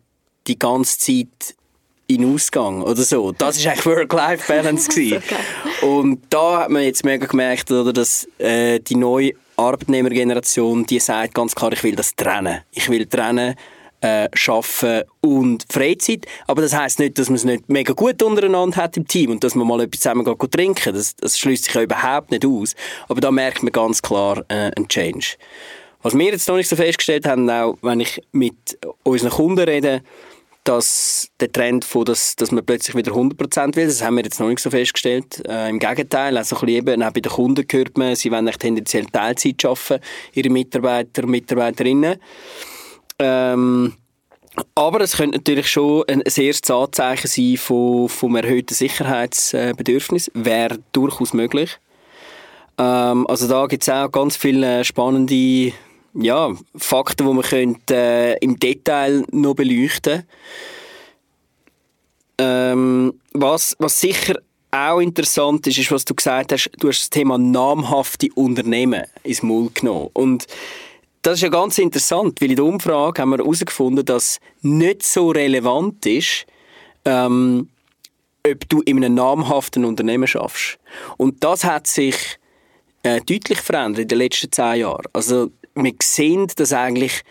die ganze Zeit in Ausgang oder so. Das ist eigentlich Work-Life-Balance okay. Und da hat man jetzt mega gemerkt, oder, dass äh, die neue Arbeitnehmergeneration, die sagt ganz klar, ich will das trennen. Ich will trennen äh, Arbeiten und Freizeit. Aber das heißt nicht, dass man es nicht mega gut untereinander hat im Team und dass man mal etwas zusammen geht, trinken Das, das schließt sich ja überhaupt nicht aus. Aber da merkt man ganz klar äh, einen Change. Was wir jetzt noch nicht so festgestellt haben, auch wenn ich mit unseren Kunden rede, dass der Trend von, dass, dass man plötzlich wieder 100% will, das haben wir jetzt noch nicht so festgestellt. Äh, Im Gegenteil, also eben, auch bei den Kunden hört man, sie wollen tendenziell Teilzeit arbeiten, ihre Mitarbeiter und Mitarbeiterinnen. Ähm, aber es könnte natürlich schon ein, erstes Anzeichen sein vom, vom erhöhten Sicherheitsbedürfnis. Wäre durchaus möglich. Ähm, also da gibt es auch ganz viele spannende ja, Fakten, die man könnte, äh, im Detail noch beleuchten ähm, was, was sicher auch interessant ist, ist, was du gesagt hast, du hast das Thema namhafte Unternehmen ins Maul genommen. Und das ist ja ganz interessant, weil in der Umfrage haben wir herausgefunden, dass nicht so relevant ist, ähm, ob du in einem namhaften Unternehmen schaffst. Und das hat sich äh, deutlich verändert in den letzten zehn Jahren. Also wir sehen, dass eigentlich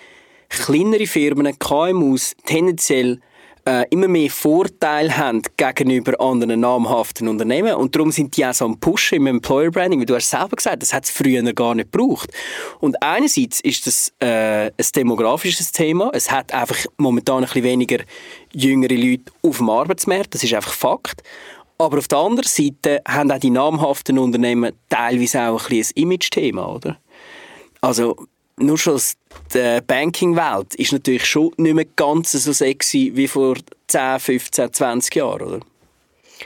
kleinere Firmen, KMUs, tendenziell äh, immer mehr Vorteile haben gegenüber anderen namhaften Unternehmen und darum sind die auch so am Pushen im Employer Branding, wie du hast selber gesagt, das hat es früher gar nicht gebraucht. Und einerseits ist das äh, ein demografisches Thema, es hat einfach momentan ein bisschen weniger jüngere Leute auf dem Arbeitsmarkt, das ist einfach Fakt. Aber auf der anderen Seite haben auch die namhaften Unternehmen teilweise auch ein, ein Image-Thema, oder? Also nur schon die Banking-Welt ist natürlich schon nicht mehr ganz so sexy wie vor 10, 15, 20 Jahren, oder?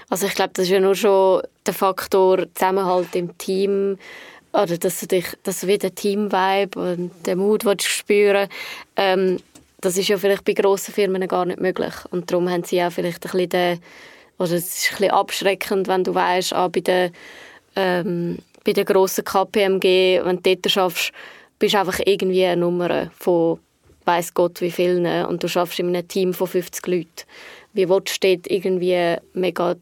Also ich glaube, das ist ja nur schon der Faktor Zusammenhalt im Team oder dass du dich, dass du wieder Team-Vibe und den Mut spüren ähm, das ist ja vielleicht bei grossen Firmen gar nicht möglich und darum haben sie auch vielleicht ein bisschen den, oder es ist ein bisschen abschreckend, wenn du weißt, ah, bei der ähm, bei der grossen KPMG, wenn du dort schaffst, bist einfach irgendwie eine Nummer von weiß Gott wie vielen und du schaffst in einem Team von 50 Leuten. Wie willst du dort irgendwie mega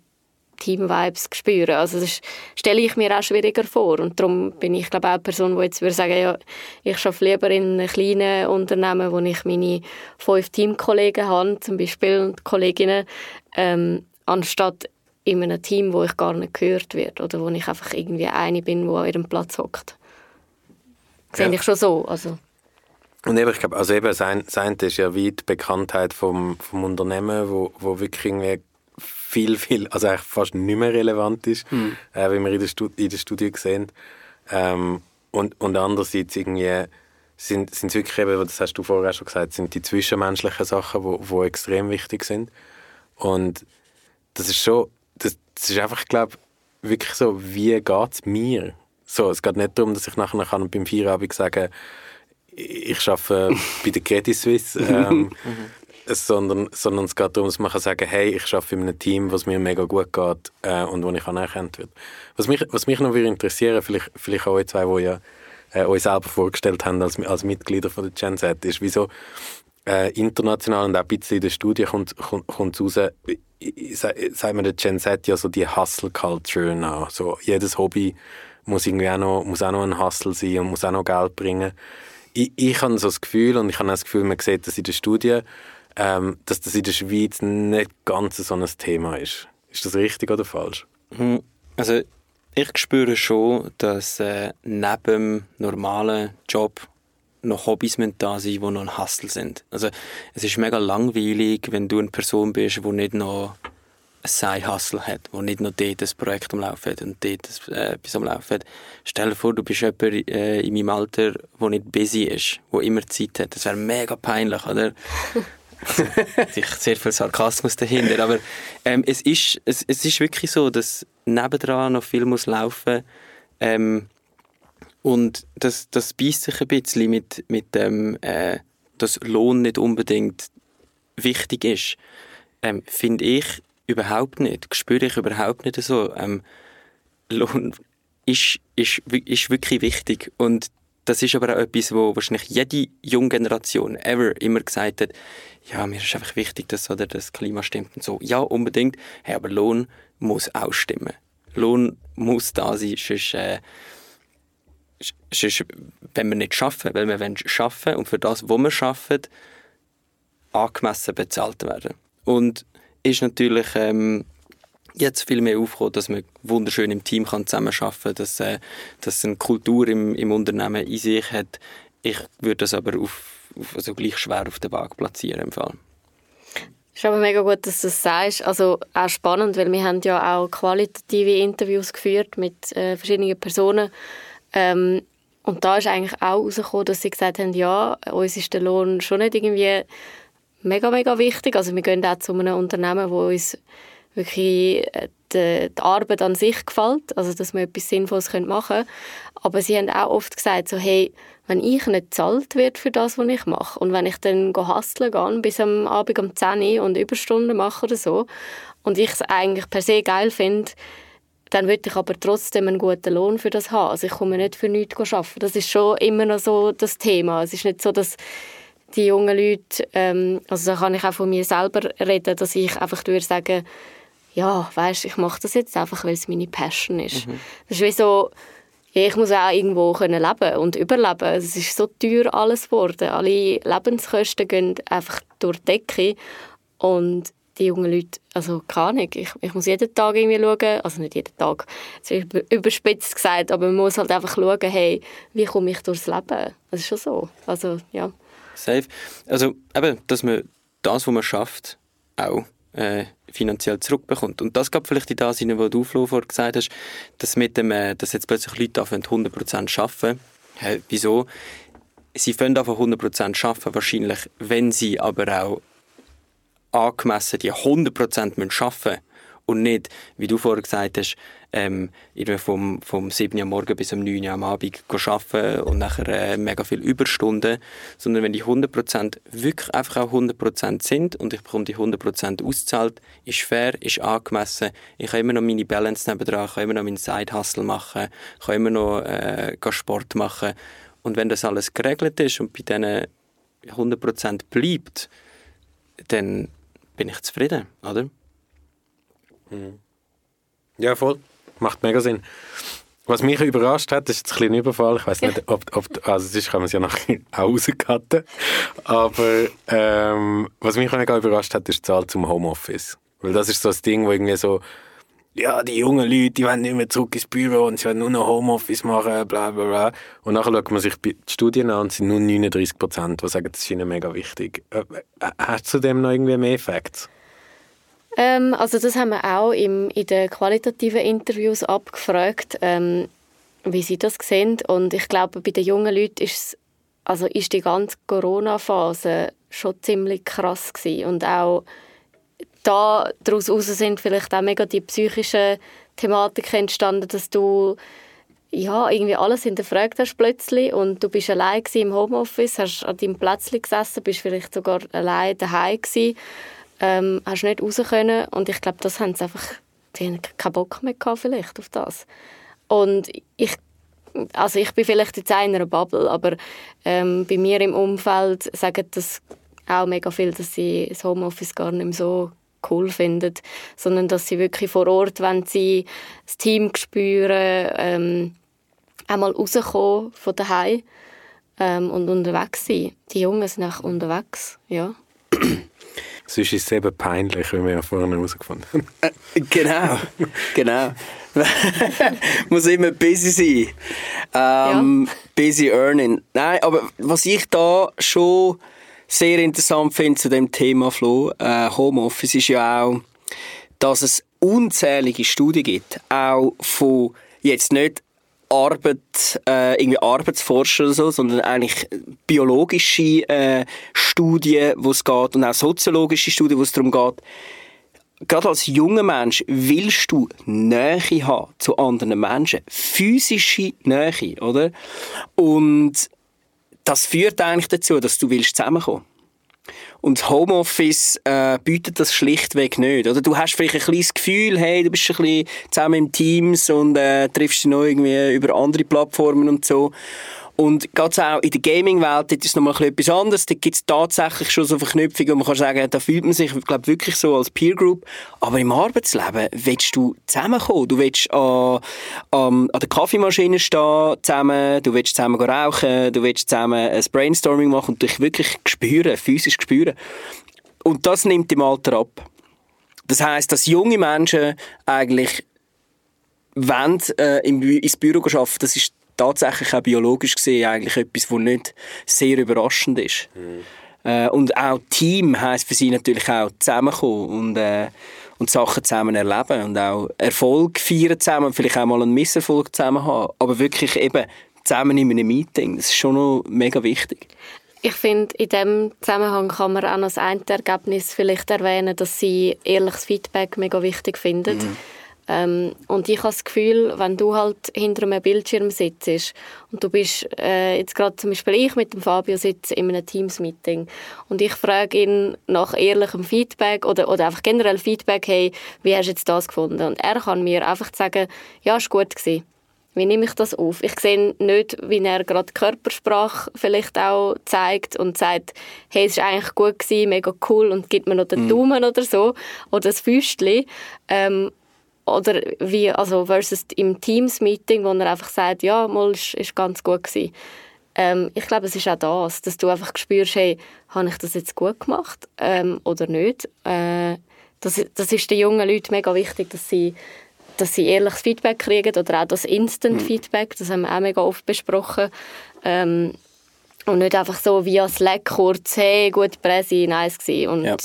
Team-Vibes spüren? Also das stelle ich mir auch schwieriger vor und darum bin ich glaube auch eine Person, die jetzt würde sagen, ja, ich arbeite lieber in einem kleinen Unternehmen, wo ich meine fünf Teamkollegen habe, zum Beispiel und Kolleginnen, ähm, anstatt in einem Team, wo ich gar nicht gehört werde oder wo ich einfach irgendwie eine bin, die an ihrem Platz hockt. Sehe ja. ich schon so. Also. Und eben, ich glaube, also eben, sein, sein ist ja wie die Bekanntheit vom, vom Unternehmen, wo, wo wirklich irgendwie viel, viel, also eigentlich fast nicht mehr relevant ist, mhm. äh, wie wir in der, Stud in der Studie sehen. Ähm, und, und andererseits irgendwie sind es wirklich eben, das hast du vorher schon gesagt, sind die zwischenmenschlichen Sachen, wo, wo extrem wichtig sind. Und das ist schon, das, das ist einfach, ich glaube, wirklich so, wie geht es mir? So, es geht nicht darum, dass ich nachher kann beim Feierabend sagen ich arbeite bei der Credit Suisse, ähm, sondern, sondern es geht darum, dass man kann sagen hey, ich arbeite in einem Team, was mir mega gut geht äh, und wo ich anerkannt wird. Was mich, was mich noch interessieren, vielleicht, vielleicht auch euch zwei, die ja äh, euch selber vorgestellt haben als, als Mitglieder von der Gen Z, ist, wieso äh, international und auch ein bisschen in der Studie kommt, kommt raus, sagt man der Gen Z ja so die Hustle-Culture nach. So, jedes Hobby muss irgendwie auch noch, muss auch noch ein Hustle sein und muss auch noch Geld bringen. Ich, ich habe so das Gefühl, und ich habe das Gefühl, man sieht das in der Studie, ähm, dass das in der Schweiz nicht ganz so ein Thema ist. Ist das richtig oder falsch? Hm, also ich spüre schon, dass äh, neben dem normalen Job noch Hobbys da sind, die noch ein Hustle sind. Also es ist mega langweilig, wenn du eine Person bist, die nicht noch ein Side-Hustle hat, wo nicht noch dort ein Projekt am Laufen hat und dort äh, etwas am Laufen hat. Stell dir vor, du bist jemand äh, in meinem Alter, der nicht busy ist, der immer Zeit hat. Das wäre mega peinlich, oder? sehr viel Sarkasmus dahinter, aber ähm, es, ist, es, es ist wirklich so, dass nebendran noch viel muss laufen ähm, und das, das beißt sich ein bisschen mit, mit dem, äh, dass Lohn nicht unbedingt wichtig ist. Ähm, Finde ich überhaupt nicht, spüre ich überhaupt nicht so. Ähm, Lohn ist, ist, ist wirklich wichtig und das ist aber auch etwas, wo wahrscheinlich jede junge Generation ever immer gesagt hat, ja, mir ist einfach wichtig, dass oder das Klima stimmt und so. Ja, unbedingt. Hey, aber Lohn muss auch stimmen. Lohn muss da sein, sonst, äh, sonst wenn wir nicht schaffen, weil wir wollen schaffen und für das, was wir schaffen, angemessen bezahlt werden. Und ist natürlich ähm, jetzt viel mehr aufgekommen, dass man wunderschön im Team kann zusammenarbeiten kann, dass, äh, dass eine Kultur im, im Unternehmen in sich hat. Ich würde das aber auf, auf, also gleich schwer auf der Waage platzieren im Fall. Ist aber mega gut, dass du das sagst. Also auch spannend, weil wir haben ja auch qualitative Interviews geführt mit äh, verschiedenen Personen. Ähm, und da ist eigentlich auch herausgekommen, dass sie gesagt haben, ja, uns ist der Lohn schon nicht irgendwie mega, mega wichtig. Also wir gehen auch zu einem Unternehmen, wo uns wirklich äh, die, die, Arbeit an sich gefällt, also dass wir etwas Sinnvolles machen können. Aber sie haben auch oft gesagt, so, hey, wenn ich nicht bezahlt werde für das, was ich mache und wenn ich dann hustlen gehe bis am Abend um 10 Uhr und Überstunden mache oder so und ich es eigentlich per se geil finde, dann würde ich aber trotzdem einen guten Lohn für das haben. Also ich komme nicht für nichts arbeiten. Das ist schon immer noch so das Thema. Es ist nicht so, dass die jungen Leute, ähm, also da kann ich auch von mir selber reden, dass ich einfach würde sagen, ja, weißt, ich mache das jetzt einfach, weil es meine Passion ist. Mhm. Das ist wie so, ich muss auch irgendwo können leben und überleben. Es ist so teuer alles geworden. Alle Lebenskosten gehen einfach durch die Decke. Und die jungen Leute, also keine Ahnung, ich, ich muss jeden Tag irgendwie schauen, also nicht jeden Tag, das ist überspitzt gesagt, aber man muss halt einfach schauen, hey, wie komme ich durchs Leben? Das ist schon so. Also, ja. Safe. Also eben, dass man das, was man schafft, auch äh, finanziell zurückbekommt. Und das gab vielleicht in das hinein, was du, Flo, vorher gesagt hast, dass, mit dem, äh, dass jetzt plötzlich Leute anfangen, 100% arbeiten. Hey, wieso? Sie fangen einfach 100% arbeiten, wahrscheinlich, wenn sie aber auch angemessen die 100% müssen arbeiten müssen und nicht, wie du vorher gesagt hast, ähm, vom, vom 7 Uhr morgen bis um 9 Uhr am Abend arbeiten und nachher äh, mega viel Überstunden, sondern wenn die 100% wirklich einfach auch 100% sind und ich bekomme die 100% auszahlt, ist fair, ist angemessen, ich kann immer noch meine Balance nebenan, kann immer noch meinen Side-Hustle machen, kann immer noch äh, Sport machen. Und wenn das alles geregelt ist und bei diesen 100% bleibt, dann bin ich zufrieden, oder? Mhm. Ja, voll. Macht mega Sinn. Was mich überrascht hat, das ist jetzt ein kleiner Überfall. Ich weiß nicht, ob, ob also sonst kann man es ja nachher auch rauscutten. Aber ähm, was mich mega überrascht hat, ist die Zahl zum Homeoffice. Weil das ist so das Ding, wo irgendwie so, ja, die jungen Leute, die wollen nicht mehr zurück ins Büro und sie wollen nur noch Homeoffice machen, bla bla bla. Und nachher schaut man sich die Studien an und sind nur 39 Prozent, die sagen, das ist ihnen mega wichtig. Äh, äh, hast du dem noch irgendwie mehr Facts? Ähm, also das haben wir auch im, in den qualitativen Interviews abgefragt, ähm, wie sie das sehen. Und ich glaube, bei den jungen Leuten ist, also ist die ganze Corona-Phase schon ziemlich krass gewesen. Und auch da daraus sind vielleicht auch mega die psychischen Thematiken entstanden, dass du ja, irgendwie alles hinterfragt hast plötzlich und du bist allein im Homeoffice, hast an deinem Plätzchen gesessen, bist vielleicht sogar allein daheim gewesen, ähm, hast nicht raus können und ich glaube, das haben sie einfach, die haben keinen Bock mehr gehabt vielleicht auf das. Und ich also ich bin vielleicht jetzt in einer Bubble, aber ähm, bei mir im Umfeld sagen das auch mega viel, dass sie das Homeoffice gar nicht mehr so cool finden, sondern dass sie wirklich vor Ort, wenn sie das Team spüren, ähm, einmal rauskommen von daheim ähm, und unterwegs sein. Die Jungen sind auch unterwegs, ja. Sonst ist es eben peinlich, wie wir ja vorhin herausgefunden haben. Äh, genau, genau. Muss immer busy sein. Ähm, ja. Busy earning. Nein, aber was ich da schon sehr interessant finde zu dem Thema Flo, äh, Homeoffice, ist ja auch, dass es unzählige Studien gibt, auch von jetzt nicht Arbeit, äh, irgendwie Arbeitsforscher oder so, sondern eigentlich biologische äh, Studien, wo es geht und auch soziologische Studien, wo es darum geht. Gerade als junger Mensch willst du Nähe haben zu anderen Menschen, physische Nähe, oder? Und das führt eigentlich dazu, dass du willst zusammenkommen. Und Homeoffice äh, bietet das schlichtweg nicht. Oder du hast vielleicht ein kleines Gefühl, hey, du bist ein bisschen zusammen im Teams und äh, triffst dich noch irgendwie über andere Plattformen und so. Und gerade auch in der Gaming-Welt ist es nochmal etwas anderes. Da gibt es tatsächlich schon so Verknüpfungen, wo man kann sagen, da fühlt man sich glaub, wirklich so als Peer Group. Aber im Arbeitsleben willst du zusammenkommen. Du willst an, an, an der Kaffeemaschine stehen zusammen, du willst zusammen rauchen, du willst zusammen ein Brainstorming machen und dich wirklich spüren, physisch spüren. Und das nimmt im Alter ab. Das heißt, dass junge Menschen eigentlich wollen, äh, ins Büro arbeiten, das ist tatsächlich auch biologisch gesehen eigentlich etwas, was nicht sehr überraschend ist. Mhm. Äh, und auch Team heisst für sie natürlich auch zusammenkommen und, äh, und Sachen zusammen erleben und auch Erfolg feiern zusammen, vielleicht auch mal einen Misserfolg zusammen haben, aber wirklich eben zusammen in einem Meeting, das ist schon noch mega wichtig. Ich finde, in diesem Zusammenhang kann man auch noch das eine Ergebnis vielleicht erwähnen, dass sie ehrliches Feedback mega wichtig finden. Mhm ähm, und ich habe das Gefühl, wenn du halt hinter einem Bildschirm sitzt und du bist, äh, jetzt gerade zum Beispiel ich mit dem Fabio sitze in einem Teams-Meeting und ich frage ihn nach ehrlichem Feedback oder, oder einfach generell Feedback, hey, wie hast du jetzt das gefunden? Und er kann mir einfach sagen, ja, ist gut gewesen. Wie nehme ich das auf? Ich sehe nicht, wie er gerade Körpersprache vielleicht auch zeigt und sagt, hey, es war eigentlich gut gewesen, mega cool und gibt mir noch den mhm. Daumen oder so oder das Füßchen. Ähm, oder wie, also versus im Teams-Meeting, wo er einfach sagt, ja, mal, ist, ist ganz gut gewesen. Ähm, ich glaube, es ist auch das, dass du einfach spürst, hey, habe ich das jetzt gut gemacht ähm, oder nicht. Äh, das, das ist den jungen Leuten mega wichtig, dass sie, dass sie ehrliches Feedback kriegen oder auch das Instant-Feedback, das haben wir auch mega oft besprochen. Ähm, und nicht einfach so via Slack kurz, hey, gute Presse, nice gewesen und ja.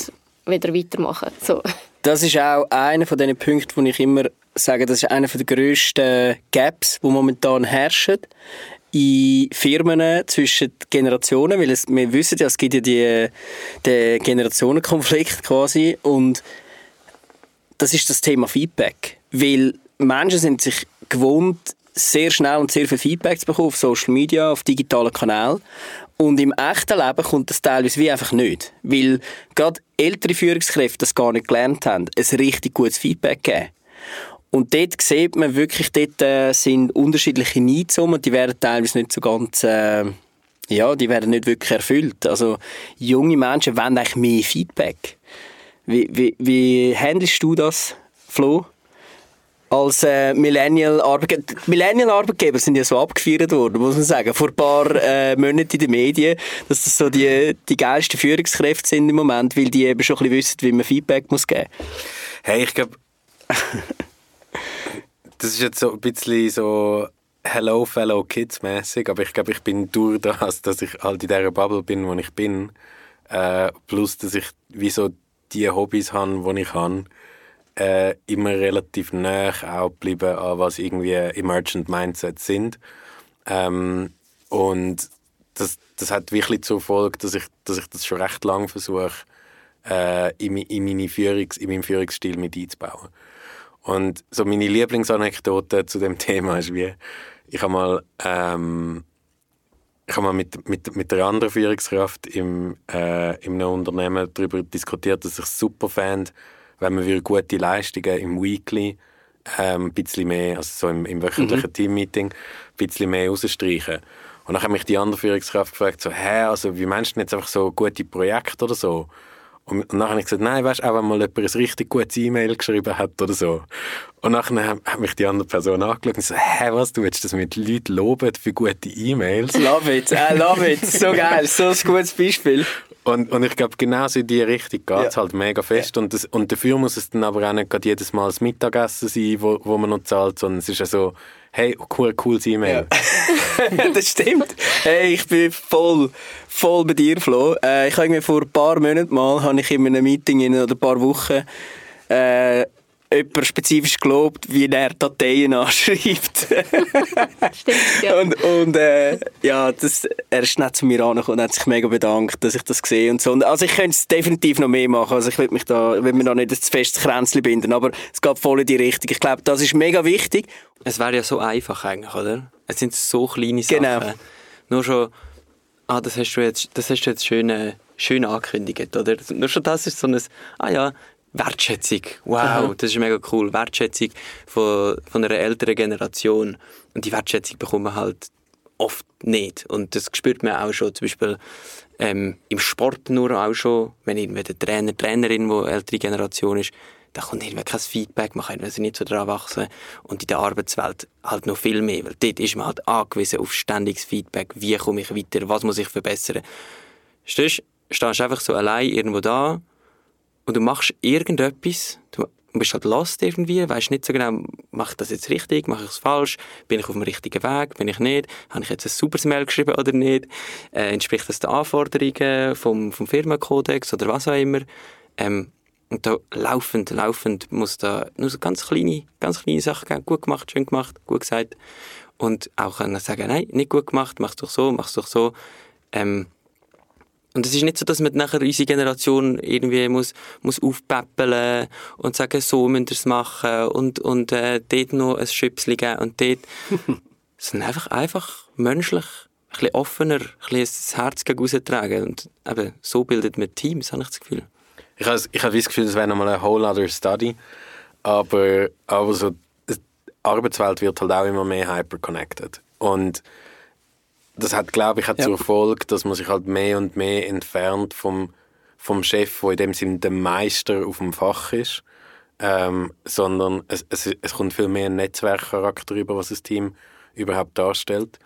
wieder weitermachen. So. Das ist auch einer von den Punkten, wo ich immer sage, das ist einer der grössten Gaps, die momentan herrschen in Firmen zwischen Generationen, weil es, wir wissen ja, es gibt ja die, den Generationenkonflikt quasi und das ist das Thema Feedback, weil Menschen sind sich gewohnt, sehr schnell und sehr viel Feedback zu bekommen auf Social Media, auf digitalen Kanälen und im echten Leben kommt das teilweise wie einfach nicht. Weil gerade ältere Führungskräfte das gar nicht gelernt haben, ein richtig gutes Feedback geben. Und dort sieht man wirklich, dort äh, sind unterschiedliche Needs um und die werden teilweise nicht so ganz, äh, ja, die werden nicht wirklich erfüllt. Also junge Menschen wollen eigentlich mehr Feedback. Wie, wie, wie handelst du das, Flo? Als äh, Millennial-Arbeitgeber. Millennial-Arbeitgeber sind ja so abgefeiert worden, muss man sagen, vor ein paar äh, Monaten in den Medien, dass das so die, die geilsten Führungskräfte sind im Moment, weil die eben schon ein bisschen wissen, wie man Feedback muss geben Hey, ich glaube, das ist jetzt so ein bisschen so Hello Fellow Kids mäßig, aber ich glaube, ich bin durch das, dass ich halt in dieser Bubble bin, wo ich bin, äh, plus, dass ich wie so die Hobbys habe, die ich habe, äh, immer relativ nah auch bleiben an was irgendwie Emergent Mindsets sind. Ähm, und das, das hat wirklich zur Folge, dass ich, dass ich das schon recht lange versuche, äh, in, in, meine Führungs-, in meinen Führungsstil mit einzubauen. Und so meine Lieblingsanekdote zu dem Thema ist wie, ich habe mal, ähm, ich habe mal mit, mit, mit der anderen Führungskraft im, äh, in einem Unternehmen darüber diskutiert, dass ich es super fände, wenn man wieder gute Leistungen im Weekly ähm, ein bisschen mehr, also so im, im wöchentlichen Mhm. Teammeeting, ein bisschen mehr rausstreichen. Und dann hat mich die andere Führungskraft gefragt, so, hä, also wie meinst du denn jetzt einfach so gute Projekte oder so? Und, und dann habe ich gesagt, nein, weißt du, auch wenn mal jemand ein richtig gutes E-Mail geschrieben hat oder so. Und dann hat, mich die andere Person angeschaut und so, hä, was, du willst das mit Leuten loben für gute E-Mails? Love it, I love it. So geil, so ein gutes Beispiel. Und, und ich glaube, genau so in die Richtung geht es Ja. halt mega fest. Und, das, und dafür muss es dann aber auch nicht jedes Mal das Mittagessen sein, wo, wo man noch zahlt, sondern es ist ja so, hey, cool, cooles E-Mail. das stimmt. Hey, ich bin voll, voll bei dir, Flo. Äh, ich habe irgendwie vor ein paar Monaten mal, habe ich in einem Meeting in, oder ein paar Wochen äh, jemand spezifisch gelobt, wie er Dateien anschreibt. Stimmt, ja. und und äh, ja, das, er ist nicht zu mir angekommen und hat sich mega bedankt, dass ich das sehe und so. Und, also ich könnte es definitiv noch mehr machen. Also ich will mich da, will mir da nicht ein festes Kränzchen binden, aber es geht voll in die Richtung. Ich glaube, das ist mega wichtig. Es wäre ja so einfach eigentlich, oder? Es sind so kleine Sachen. Genau. Nur schon, ah, das hast du jetzt, das hast du jetzt schön, äh, schön angekündigt, oder? Nur schon das ist so ein, ah ja, Wertschätzung. Wow, das ist mega cool. Wertschätzung von, von einer älteren Generation. Und die Wertschätzung bekommt man halt oft nicht. Und das spürt man auch schon, zum Beispiel ähm, im Sport nur auch schon, wenn irgendwie der Trainer, Trainerin, die ältere Generation ist, da kommt irgendwie kein Feedback, man kann irgendwie nicht so dran wachsen. Und in der Arbeitswelt halt noch viel mehr, weil dort ist man halt angewiesen auf ständiges Feedback, wie komme ich weiter, was muss ich verbessern. Stehst, stehst einfach so allein irgendwo da und du machst irgendetwas, du bist halt lost irgendwie, weißt nicht so genau, mache ich das jetzt richtig, mache ich es falsch, bin ich auf dem richtigen Weg, bin ich nicht, habe ich jetzt ein super Mail geschrieben oder nicht, äh, entspricht das den Anforderungen vom, vom Firmenkodex oder was auch immer. Ähm, und da laufend, laufend muss da nur so ganz kleine, ganz kleine Sachen geben, gut gemacht, schön gemacht, gut gesagt und auch können sagen, nein, nicht gut gemacht, mach's doch so, mach's doch so. Ähm, und es ist nicht so, dass man nachher unsere Generation irgendwie muss, muss aufpäppeln und sagen, so müsst ihr es machen und, und äh, dort noch ein Schüpsli geben und dort. sondern einfach, einfach menschlich, ein bisschen offener, ein bisschen das Herz gegen raustragen. Und eben, so bildet man Teams, habe ich das Gefühl. Ich habe ich habe das Gefühl, das wäre nochmal ein whole other study. Aber, aber so, die Arbeitswelt wird halt auch immer mehr hyperconnected. Und das hat, glaube ich, hat Ja. zur Folge, dass man sich halt mehr und mehr entfernt vom, vom Chef, der in dem Sinne der Meister auf dem Fach ist. Ähm, sondern es, es, es kommt viel mehr ein Netzwerkcharakter über, was das Team überhaupt darstellt.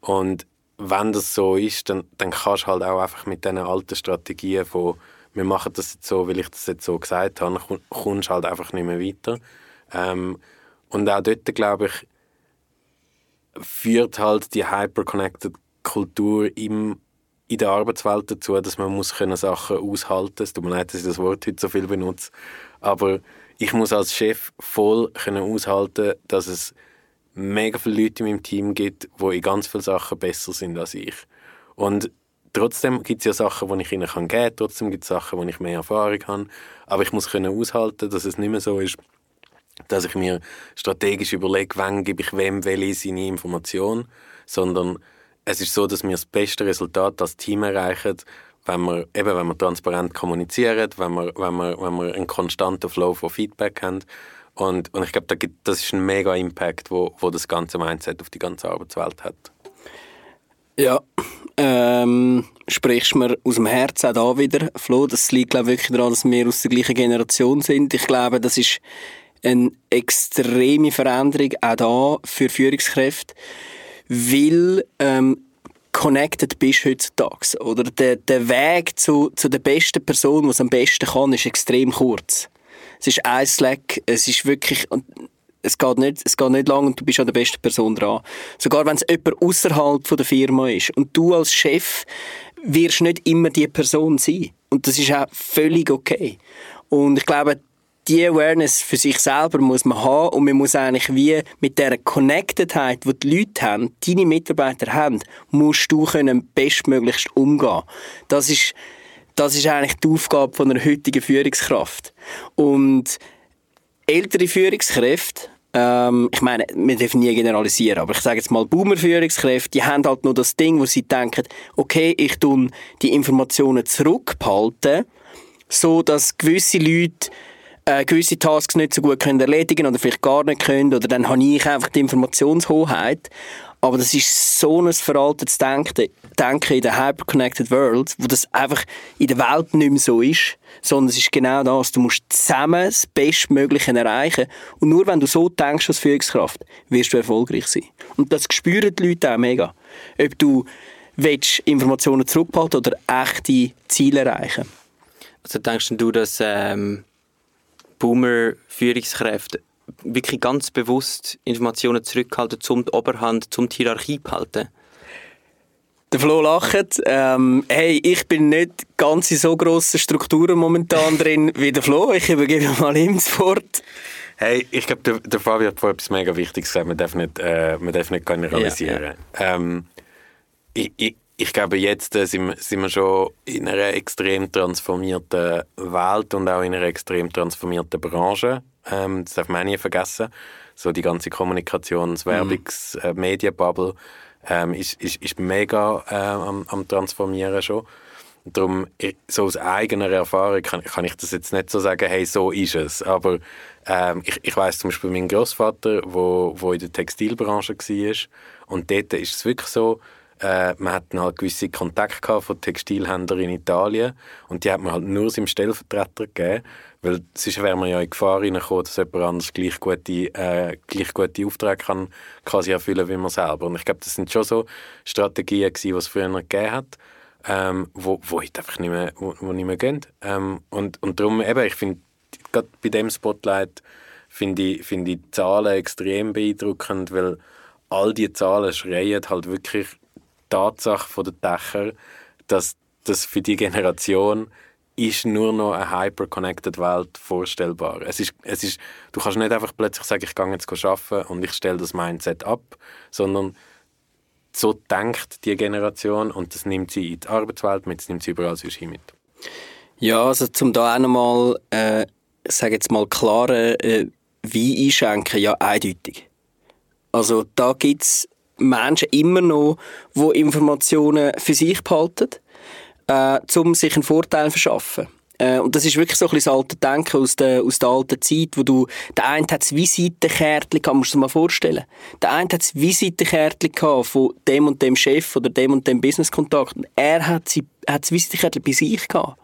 Und wenn das so ist, dann, dann kannst du halt auch einfach mit diesen alten Strategien von wir machen das jetzt so, weil ich das jetzt so gesagt habe, komm- kommst halt einfach nicht mehr weiter. Ähm, und auch dort, glaube ich, führt halt die hyperconnected Kultur im, in der Arbeitswelt dazu, dass man muss können Sachen aushalten muss. Es tut mir leid, dass ich das Wort heute so viel benutze. Aber ich muss als Chef voll können aushalten, dass es mega viele Leute in meinem Team gibt, die in ganz vielen Sachen besser sind als ich. Und trotzdem gibt es ja Sachen, die ich ihnen geben kann. Trotzdem gibt es Sachen, wo ich mehr Erfahrung habe. Aber ich muss können aushalten, dass es nicht mehr so ist, dass ich mir strategisch überlege, wann gebe ich wem welche seine Information, sondern es ist so, dass wir das beste Resultat als Team erreichen, wenn wir, eben, wenn wir transparent kommunizieren, wenn wir, wenn wir, wenn wir einen konstanten Flow von Feedback haben. Und, und ich glaube, das ist ein mega Impact, wo, wo das ganze Mindset auf die ganze Arbeitswelt hat. Ja, ähm, sprichst mir aus dem Herzen auch da wieder, Flo. Das liegt, glaube ich, wirklich daran, dass wir aus der gleichen Generation sind. Ich glaube, das ist eine extreme Veränderung auch da für Führungskräfte, weil ähm, connected bist heutzutage. Oder der, der Weg zu, zu der besten Person, die es am besten kann, ist extrem kurz. Es ist ein Slack, es ist wirklich... es geht nicht, es geht nicht lang und du bist an der besten Person dran. Sogar wenn es jemand außerhalb der Firma ist. Und du als Chef wirst nicht immer die Person sein. Und das ist auch völlig okay. Und ich glaube, die Awareness für sich selber muss man haben und man muss eigentlich wie mit der Connectedheit, die die Leute haben, deine Mitarbeiter haben, musst du können bestmöglichst umgehen. Das ist, das ist eigentlich die Aufgabe von einer heutigen Führungskraft. Und ältere Führungskräfte, ähm, ich meine, wir dürfen nie generalisieren, aber ich sage jetzt mal, Boomer-Führungskräfte, die haben halt nur das Ding, wo sie denken, okay, ich tun die Informationen zurückbehalten, so dass gewisse Leute äh, gewisse Tasks nicht so gut können erledigen oder vielleicht gar nicht können oder dann habe ich einfach die Informationshoheit. Aber das ist so ein veraltetes Denken, Denken in der Hyperconnected World, wo das einfach in der Welt nicht mehr so ist, sondern es ist genau das. Du musst zusammen das Bestmögliche erreichen. Und nur wenn du so denkst als Führungskraft, wirst du erfolgreich sein. Und das spüren die Leute auch mega. Ob du willst Informationen zurückhalten oder echte Ziele erreichen. Also denkst du, dass ähm, Boomer-Führungskräfte wirklich ganz bewusst Informationen zurückhalten, um die Oberhand, um die Hierarchie zu halten? Der Flo lacht. Ähm, hey, ich bin nicht ganz in so grossen Strukturen momentan drin wie der Flo. Ich übergebe mal ihm das Wort. Hey, ich glaube, der, der Fabio hat vorhin etwas mega Wichtiges gesagt. Man darf nicht, äh, man darf nicht generalisieren. Ja, ja. Ähm, ich, ich, ich glaube, jetzt äh, sind, wir, sind wir schon in einer extrem transformierten Welt und auch in einer extrem transformierten Branche. Ähm, das darf man nie vergessen. So die ganze Kommunikations-, Werbungs-, mhm. äh, Medienbubble ähm, ist, ist, ist mega äh, am, am Transformieren schon. Darum, so aus eigener Erfahrung kann, kann, ich das jetzt nicht so sagen, hey, so ist es. Aber ähm, ich, ich weiß zum Beispiel meinen Großvater, wo, wo in der Textilbranche war, und dort ist es wirklich so, äh, man hat halt gewisse Kontakte von Textilhändlern in Italien und die hat man halt nur seinem Stellvertreter gegeben, weil sonst wäre man ja in Gefahr reingekommen, dass jemand anders gleich gute, äh, gleich gute Aufträge kann quasi erfüllen wie man selber. Und ich glaube, das sind schon so Strategien die es früher gegeben hat, ähm, wo, wo heute einfach nicht mehr, wo, wo nicht mehr gehen. Ähm, und, und darum eben, ich finde, gerade bei dem Spotlight finde ich, find ich die Zahlen extrem beeindruckend, weil all die Zahlen schreien halt wirklich Tatsache der Dächer, dass das für die Generation ist nur noch eine hyper-connected Welt vorstellbar. Es ist, es ist, du kannst nicht einfach plötzlich sagen, ich gehe jetzt arbeiten und ich stelle das Mindset ab, sondern so denkt die Generation und das nimmt sie in die Arbeitswelt mit, das nimmt sie überall sonst hin mit. Ja, also zum da auch nochmal, äh, sage jetzt mal klare äh, Wein einschenken, ja eindeutig. Also da gibt es Menschen immer noch, die Informationen für sich behalten, äh, um sich einen Vorteil verschaffen. Äh, und das ist wirklich so ein bisschen das alte Denken aus der, aus der alten Zeit, wo du, der eine hat das Visitenkärtchen gehabt, musst du dir mal vorstellen. Der eine hat das Visitenkärtchen gehabt von dem und dem Chef oder dem und dem Businesskontakt. Und er hat, sie, hat das Visitenkärtchen bei sich gehabt.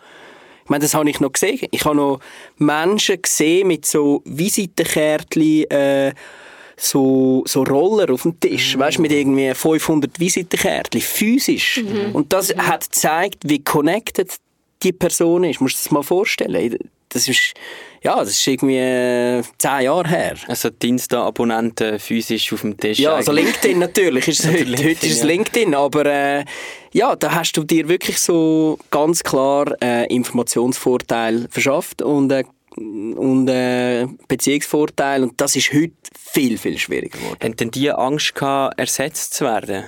Ich meine, das habe ich noch gesehen. Ich habe noch Menschen gesehen mit so Visitenkärtchen, äh, so, so Roller auf dem Tisch, mhm. weißt, mit irgendwie 500 Visitenkärtchen, physisch. Mhm. Und das mhm. hat gezeigt, wie connected die Person ist. Musst du dir das mal vorstellen. Das ist, ja, das ist irgendwie äh, zehn Jahre her. Also Dienstagabonnenten physisch auf dem Tisch. Ja, also LinkedIn natürlich. Ist heute, LinkedIn, heute ist es LinkedIn, aber äh, ja, da hast du dir wirklich so ganz klar äh, Informationsvorteil verschafft und äh, und äh, Beziehungsvorteil und das ist heute viel, viel schwieriger geworden. Haben denn die Angst gehabt, ersetzt zu werden?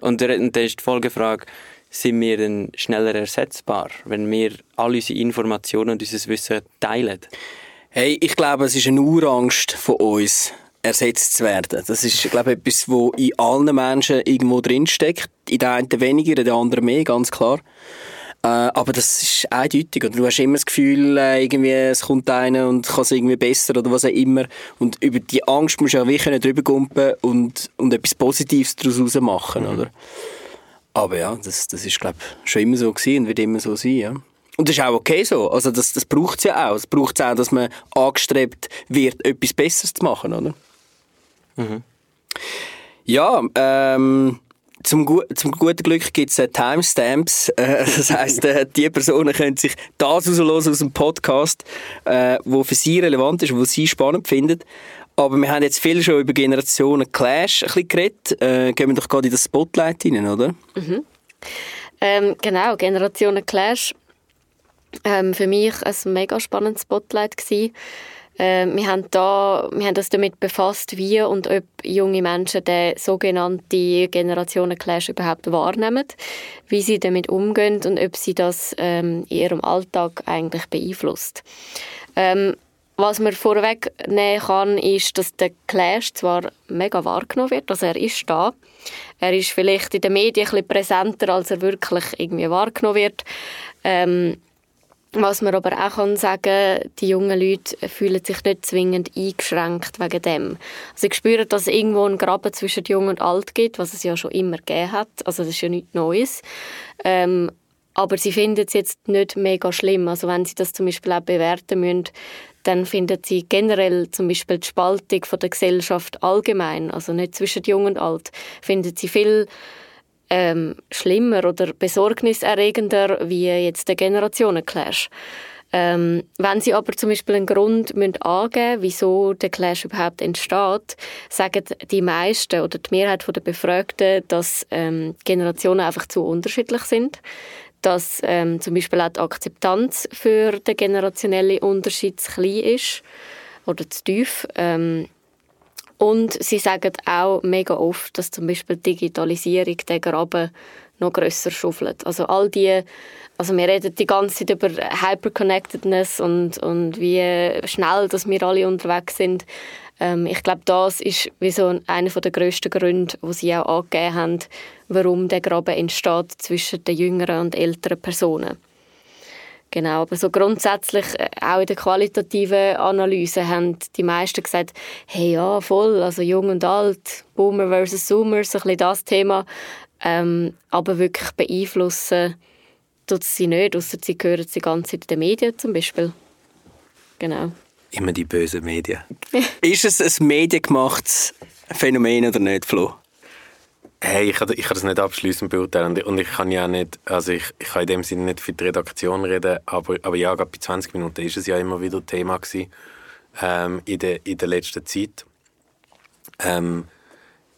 Und dann ist die Folgefrage, sind wir dann schneller ersetzbar, wenn wir all unsere Informationen und unser Wissen teilen? Hey, ich glaube, es ist eine Urangst von uns, ersetzt zu werden. Das ist, glaube ich, etwas, was in allen Menschen irgendwo drinsteckt. In der einen weniger, in der anderen mehr, ganz klar. Äh, aber das ist eindeutig. Und du hast immer das Gefühl, äh, irgendwie, es kommt einer und kann es irgendwie besser oder was auch immer. Und über die Angst musst du ja wirklich drüber gumpen und, und etwas Positives daraus machen, mhm. oder? Aber ja, das, das ist, glaube ich, schon immer so gewesen und wird immer so sein, ja. Und das ist auch okay so. Also das, das braucht es ja auch. Es braucht auch, dass man angestrebt wird, etwas Besseres zu machen, oder? Mhm. Ja, ähm, zum, zum guten Glück gibt es äh, Timestamps. Äh, das heisst, äh, die Personen können sich das aus dem Podcast, äh, wo für sie relevant ist, wo sie spannend finden. Aber wir haben jetzt viel schon über Generationen Clash ein bisschen geredet. Äh, gehen wir doch gerade in das Spotlight rein, oder? Mhm. Ähm, genau, Generationen Clash. Ähm, für mich ein mega spannendes Spotlight gewesen. Äh, wir, haben da, wir haben uns damit befasst, wie und ob junge Menschen den sogenannten Generationen-Clash überhaupt wahrnehmen, wie sie damit umgehen und ob sie das ähm, in ihrem Alltag eigentlich beeinflusst. Ähm, was man vorweg nehmen kann, ist, dass der Clash zwar mega wahrgenommen wird, also er ist da. Er ist vielleicht in den Medien ein bisschen präsenter, als er wirklich irgendwie wahrgenommen wird. Ähm, was man aber auch kann sagen die jungen Leute fühlen sich nicht zwingend eingeschränkt wegen dem. Also ich spüre, dass es irgendwo einen Graben zwischen Jung und Alt gibt, was es ja schon immer gegeben hat. Also das ist ja nichts Neues. Ähm, aber sie finden es jetzt nicht mega schlimm. Also wenn sie das zum Beispiel auch bewerten müssen, dann finden sie generell zum Beispiel die Spaltung von der Gesellschaft allgemein, also nicht zwischen Jung und Alt, finden sie viel ähm, schlimmer oder besorgniserregender wie jetzt der Generationenclash. Ähm, wenn Sie aber zum Beispiel einen Grund müssen angeben wieso der Clash überhaupt entsteht, sagen die meisten oder die Mehrheit der Befragten, dass ähm, Generationen einfach zu unterschiedlich sind dass ähm, zum Beispiel auch die Akzeptanz für den generationellen Unterschied zu klein ist oder zu tief. Ähm, und sie sagen auch mega oft, dass zum Beispiel die Digitalisierung den Graben noch grösser schaufelt. Also all die, also wir reden die ganze Zeit über Hyperconnectedness und, und wie schnell, dass wir alle unterwegs sind. Ähm, ich glaube, das ist wie so einer der grössten Gründe, wo sie auch angegeben haben, warum der Graben entsteht zwischen den jüngeren und älteren Personen. Genau, aber so grundsätzlich, äh, auch in der qualitativen Analyse, haben die meisten gesagt, hey, ja, voll, also jung und alt, Boomer versus Zoomer, so ein bisschen das Thema. Ähm, aber wirklich beeinflussen tut sie nicht, außer sie hören die ganze Zeit in den Medien zum Beispiel. Genau. Immer die bösen Medien. ist es ein mediengemachtes Phänomen oder nicht, Flo? Hey, ich kann, ich kann das nicht abschließend beurteilen und ich kann ja nicht, also ich, ich kann in dem Sinne nicht für die Redaktion reden, aber, aber ja, gerade bei 20 Minuten ist es ja immer wieder Thema gewesen, ähm, in, der, in der letzten Zeit. Ähm,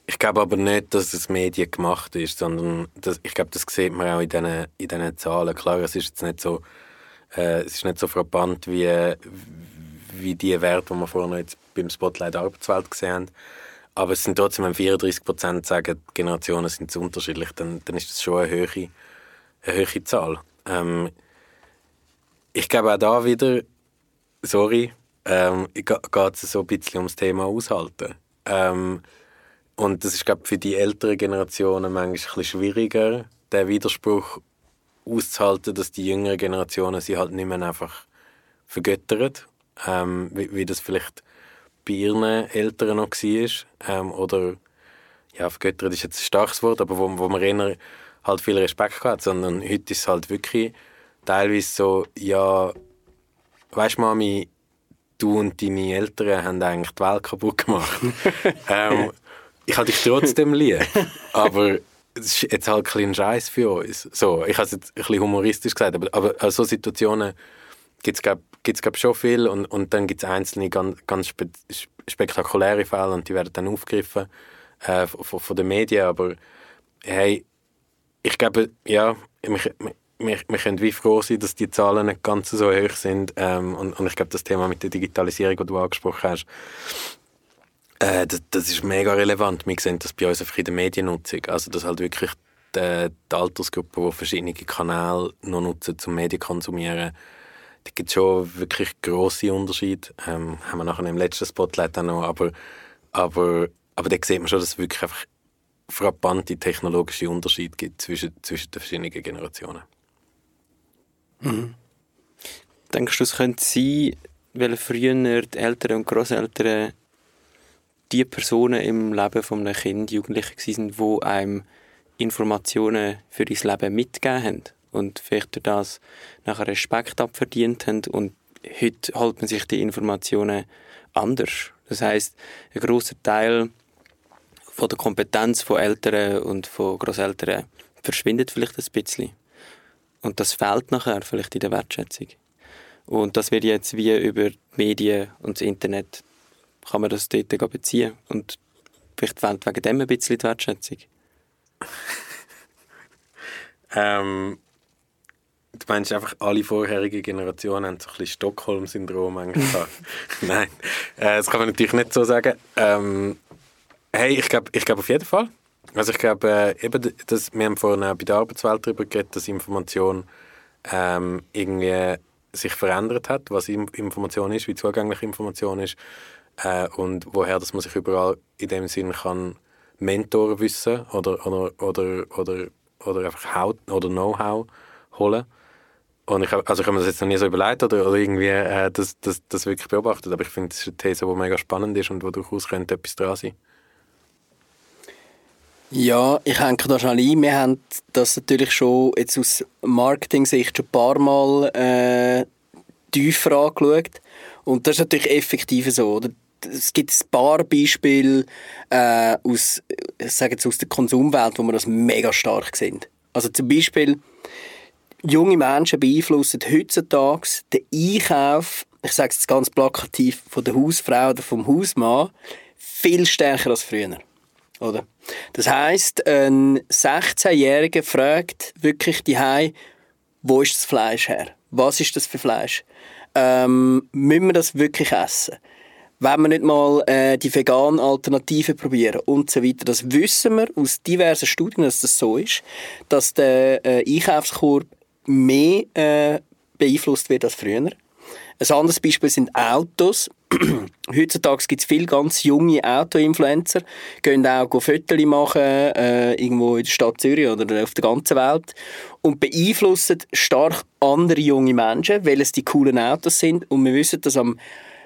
ich glaube aber nicht, dass es Medien gemacht ist, sondern das, ich glaube, das sieht man auch in diesen, in diesen Zahlen. Klar, es ist jetzt nicht so, äh, es ist nicht so frappant wie, wie die Werte, die wir vorhin jetzt beim Spotlight Arbeitswelt gesehen haben. Aber es sind trotzdem, wenn 34 Prozent sagen, die Generationen sind zu unterschiedlich, dann, dann ist das schon eine höhere, eine höhere Zahl. Ähm, ich glaube auch da wieder, sorry, ähm, geht es so ein bisschen ums Thema Aushalten. Ähm, und das ist, glaube für die älteren Generationen manchmal ein bisschen schwieriger, den Widerspruch auszuhalten, dass die jüngeren Generationen sie halt nicht mehr einfach vergöttern, ähm, wie, wie das vielleicht bei ihren Eltern noch war. Ähm, oder, ja, vergöttert ist jetzt ein starkes Wort, aber wo, wo man eher halt viel Respekt hat, sondern heute ist es halt wirklich teilweise so, ja, weißt du, Mami, du und deine Eltern haben eigentlich die Welt kaputt gemacht. ähm, ich habe dich trotzdem lieb, aber es ist jetzt halt ein Scheiß für uns. So, ich habe es jetzt ein bisschen humoristisch gesagt, aber, aber an so Situationen gibt es, glaube ich, schon viel und, und dann gibt es einzelne ganz, ganz spe spektakuläre Fälle und die werden dann aufgegriffen äh, von, von den Medien, aber hey, ich glaube, ja, wir, wir, wir können wie froh sein, dass die Zahlen nicht ganz so hoch sind ähm, und, und ich glaube, das Thema mit der Digitalisierung, das du angesprochen hast, äh, das, das, ist mega relevant. Wir sehen das bei uns einfach in der Mediennutzung. Also, dass halt wirklich die, die Altersgruppe, die verschiedene Kanäle noch nutzen, zum Medien konsumieren, da gibt es schon wirklich grosse Unterschiede. Ähm, haben wir nachher im letzten Spotlight auch noch. Aber, aber, aber da sieht man schon, dass es wirklich einfach frappante technologische Unterschiede gibt zwischen, zwischen den verschiedenen Generationen. Mhm. Denkst du, es könnte sein, weil früher die Eltern und Großeltern die Personen im Leben von einem Kind, Jugendlichen waren, die einem Informationen für das Leben mitgegeben haben und vielleicht durch das nachher Respekt abverdient haben und heute holt man sich die Informationen anders. Das heißt, ein großer Teil von der Kompetenz von Eltern und von Großeltern verschwindet vielleicht ein bisschen. Und das fehlt nachher vielleicht in der Wertschätzung. Und das wird jetzt wie über die Medien und das Internet kann man das dort beziehen. Und vielleicht fehlt wegen dem ein bisschen die Wertschätzung. ähm, du meinst einfach, alle vorherigen Generationen haben so ein bisschen Stockholm-Syndrom Nein, äh, das kann man natürlich nicht so sagen. Ähm, hey, ich glaube ich glaub auf jeden Fall. Also ich glaube, äh, eben, das, wir haben vorhin auch bei der Arbeitswelt darüber geredet, dass Information ähm, irgendwie sich verändert hat, was Information ist, wie zugänglich Information ist äh, und woher dass man sich überall in dem Sinn kann Mentoren wissen oder, oder, oder, oder, oder einfach How oder Know-how holen. Und ich habe also ich hab mir das jetzt noch nie so überlegt oder, oder irgendwie äh, das, das, das wirklich beobachtet, aber ich finde, das ist eine These, die mega spannend ist und wo durchaus könnte etwas dran sein ja, ich denke da schnell ein. Wir haben das natürlich schon jetzt aus Marketing-Sicht schon ein paar Mal äh, tiefer angeschaut. Und das ist natürlich effektiv so. Oder? Es gibt ein paar Beispiele äh, aus, ich sage jetzt aus der Konsumwelt, wo wir das mega stark sind. Also zum Beispiel, junge Menschen beeinflussen heutzutage den Einkauf, ich sage es jetzt ganz plakativ, von der Hausfrau oder vom Hausmann viel stärker als früher. Oder? Das heißt, ein 16-Jähriger fragt wirklich die wo ist das Fleisch her? Was ist das für Fleisch? Ähm, müssen wir das wirklich essen? Wenn wir nicht mal äh, die veganen Alternativen probieren und so weiter. Das wissen wir aus diversen Studien, dass das so ist, dass der äh, Einkaufskorb mehr äh, beeinflusst wird als früher. Ein anderes Beispiel sind Autos. Heutzutage gibt es viele ganz junge Auto-Influencer, gehen auch Fotos machen, äh, irgendwo in der Stadt Zürich oder auf der ganzen Welt und beeinflussen stark andere junge Menschen, weil es die coolen Autos sind und wir wissen, dass am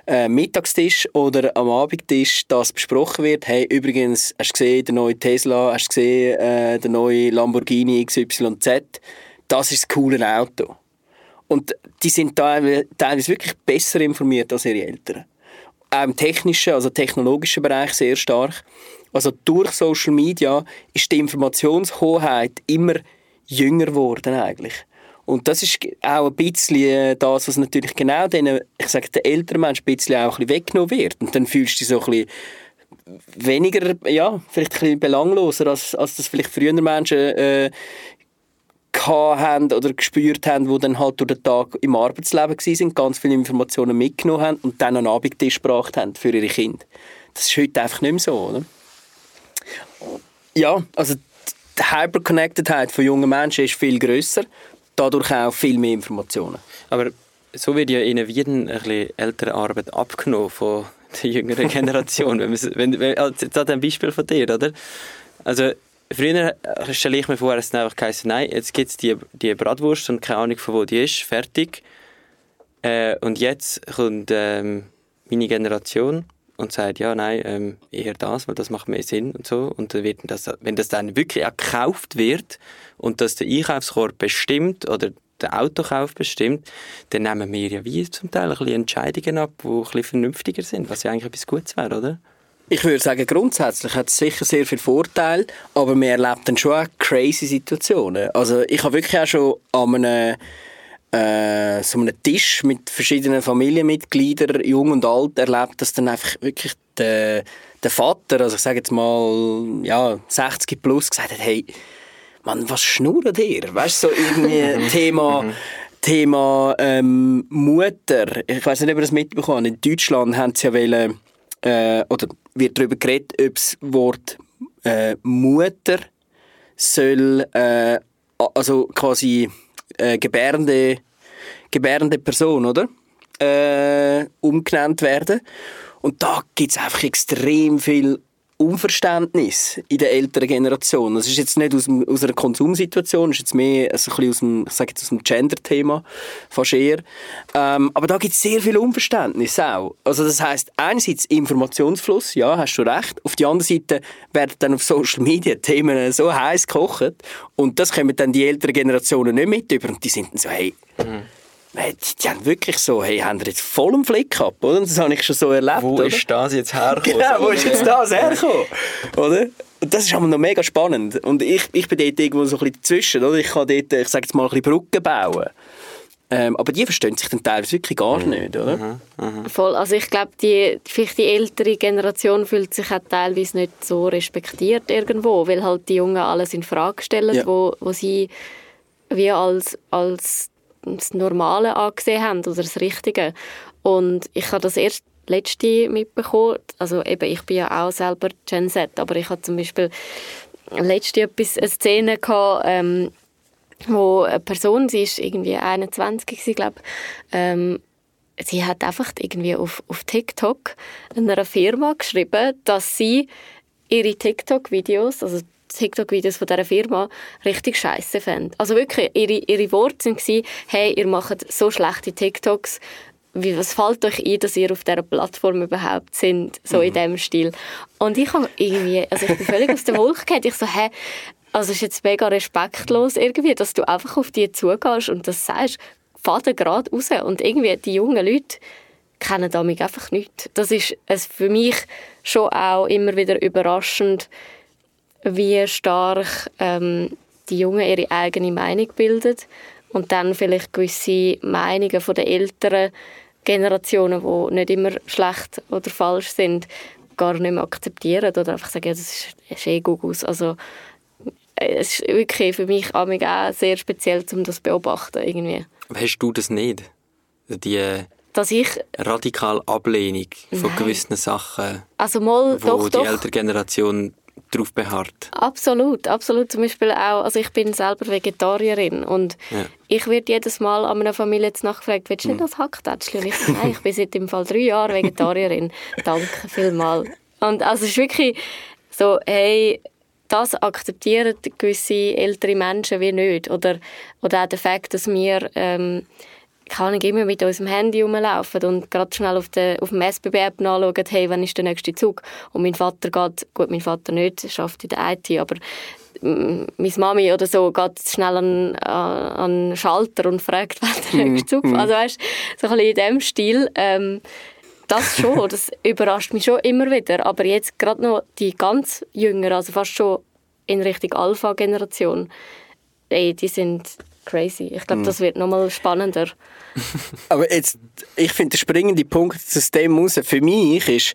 äh, Mittagstisch oder am Abendtisch das besprochen wird. Hey, übrigens, hast du gesehen, der neue Tesla, hast du gesehen, äh, der neue Lamborghini XYZ? Das ist das coole Auto. Und die sind teilweise, wirklich besser informiert als ihre Eltern. Auch im technischen, also technologischen Bereich sehr stark. Also durch Social Media ist die Informationshoheit immer jünger geworden eigentlich. Und das ist auch ein bisschen äh, das, was natürlich genau denen, ich sage, den älteren Menschen ein bisschen auch ein bisschen weggenommen wird. Und dann fühlst du dich so ein bisschen weniger, ja, vielleicht ein bisschen belangloser, als, als das vielleicht früher Menschen äh, haben oder gespürt haben, die dann halt durch den Tag im Arbeitsleben waren, ganz viele Informationen mitgenommen haben und dann an Abendtisch gebracht haben für ihre Kinder. Das ist heute einfach nicht mehr so, oder? Ja, also die Hyperconnectedheit von jungen Menschen ist viel grösser, dadurch auch viel mehr Informationen. Aber so wird ja ihnen wieder ein bisschen ältere Arbeit abgenommen von der jüngeren Generation. wenn, wenn, wenn, jetzt ein Beispiel von dir, oder? Also Früher stelle ich mir vor, es einfach geheißen, nein, jetzt gibt es die, die Bratwurst und keine Ahnung von wo die ist, fertig. Äh, und jetzt kommt ähm, meine Generation und sagt, ja, nein, ähm, eher das, weil das macht mehr Sinn und so. Und dann wird das, wenn das dann wirklich auch gekauft wird und dass der Einkaufskorb bestimmt oder der Autokauf bestimmt, dann nehmen wir ja wie zum Teil ein bisschen Entscheidungen ab, die ein bisschen vernünftiger sind, was ja eigentlich etwas Gutes wäre, oder? Ich würde sagen, grundsätzlich hat es sicher sehr viele Vorteile, aber man erlebt dann schon auch crazy Situationen. Also ich habe wirklich auch schon an einem, äh, so einem Tisch mit verschiedenen Familienmitgliedern, jung und alt, erlebt, dass dann einfach wirklich der, der Vater, also ich sage jetzt mal, ja, 60 plus, gesagt hat, hey, Mann, was schnurrt ihr? Weißt du, so irgendwie Thema... Thema ähm, Mutter. Ich weiß nicht, ob ihr das mitbekommen In Deutschland haben sie ja wollen, äh, oder wird darüber geredet, ob das Wort äh, Mutter soll, äh, also quasi äh, gebärende, gebärende Person, oder? Äh, umgenannt werden. Und da gibt es einfach extrem viel Unverständnis in der älteren Generation. Das ist jetzt nicht aus, aus einer Konsumsituation, das ist jetzt mehr also ein bisschen aus dem, ich Gender-Thema, fast eher. Ähm, aber da gibt es sehr viel Unverständnis auch. Also das heißt einerseits Informationsfluss, ja, hast du recht. Auf der anderen Seite werden dann auf Social Media Themen so heiß gekocht und das kommen dann die älteren Generationen nicht mit über und die sind dann so, hey, mhm die, die haben wirklich so, hey, haben jetzt voll einen Flick gehabt, oder? Das habe ich schon so erlebt, Wo oder? ist das jetzt hergekommen? Genau, wo ist jetzt das hergekommen, oder? Und das ist aber noch mega spannend. Und ich, ich bin dort irgendwo so ein bisschen dazwischen, oder? Ich kann dort, ich sage jetzt mal, ein bisschen Brücken bauen. Ähm, aber die verstehen sich dann teilweise wirklich gar mhm. nicht, oder? Mhm. Mhm. Voll. Also ich glaube, die, vielleicht die ältere Generation fühlt sich auch teilweise nicht so respektiert irgendwo, weil halt die Jungen alles in Frage stellen, ja. wo, wo sie wie als, als das Normale angesehen haben oder das Richtige. Und ich habe das erst letzte mitbekommen. Also eben, ich bin ja auch selber Gen Z, aber ich hatte zum Beispiel letzte etwas, eine Szene gehabt, ähm, wo eine Person, sie ist irgendwie 21, glaube ähm, sie hat einfach irgendwie auf, auf TikTok einer Firma geschrieben, dass sie ihre TikTok-Videos, also TikTok-Videos von dieser Firma richtig scheiße fand. Also wirklich, ihre, ihre Worte waren, hey, ihr macht so schlechte TikToks, wie, was fällt euch ein, dass ihr auf dieser Plattform überhaupt sind, so mhm. in diesem Stil. Und ich habe irgendwie, also ich bin völlig aus der Wolke gefallen. Ich so, hä, also es ist jetzt mega respektlos irgendwie, dass du einfach auf die zugehst und das sagst, faden gerade raus. Und irgendwie die jungen Leute kennen damit einfach nichts. Das ist es für mich schon auch immer wieder überraschend, wie stark ähm, die Jungen ihre eigene Meinung bilden und dann vielleicht gewisse Meinungen von der älteren Generationen, die nicht immer schlecht oder falsch sind, gar nicht mehr akzeptieren oder einfach sagen, ja, das ist, ist eh Gugus. Also es ist wirklich für mich auch sehr speziell, um das zu beobachten irgendwie. Hast du das nicht? Die dass ich radikale Ablehnung von Nein. gewissen Sachen, also mal, wo doch, die doch. ältere Generation darauf beharrt. Absolut, absolut. Zum Beispiel auch, also ich bin selber Vegetarierin und ja. ich werde jedes Mal an einer Familie jetzt nachgefragt, willst du nicht hm. das Hacktätschli? Und ich sage, nein, ich bin seit im Fall drei Jahre Vegetarierin. Danke vielmals. Und also es ist wirklich so, hey, das akzeptieren gewisse ältere Menschen wie nicht. Oder, oder auch der Fakt, dass wir ähm, kann ich immer mit unserem Handy rumlaufen und gerade schnell auf, den, auf dem SBB-App nachschauen, hey, wann ist der nächste Zug? Und mein Vater geht, gut, mein Vater nicht, schafft in der IT, aber mm, meine Mami oder so geht schnell an, an den Schalter und fragt, wann der mhm, nächste Zug mm. Also weißt, so ein bisschen in diesem Stil. Ähm, das schon, das überrascht mich schon immer wieder. Aber jetzt gerade noch die ganz Jüngeren, also fast schon in Richtung Alpha-Generation, die sind crazy. Ich glaube, das wird nochmal spannender. Aber jetzt, ich finde, der springende Punkt aus dem raus für mich ist,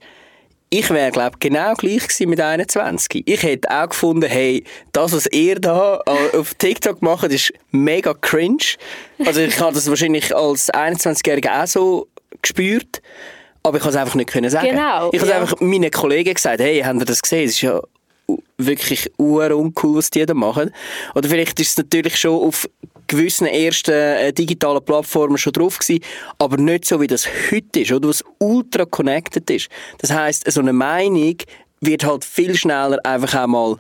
ich wäre, glaube genau gleich gewesen mit 21. Ich hätte auch gefunden, hey, das, was ihr da auf TikTok macht, ist mega cringe. Also ich habe das wahrscheinlich als 21-Jähriger auch so gespürt. Aber ich konnte es einfach nicht können sagen. Genau, ich habe ja. einfach meinen Kollegen gesagt, hey, haben ihr das gesehen? Es ist ja wirklich uncool, was die da machen. Oder vielleicht ist es natürlich schon auf gewissen ersten äh, digitalen Plattformen schon drauf gewesen, aber nicht so, wie das heute ist, oder was ultra connected ist. Das heißt, so eine Meinung wird halt viel schneller einfach einmal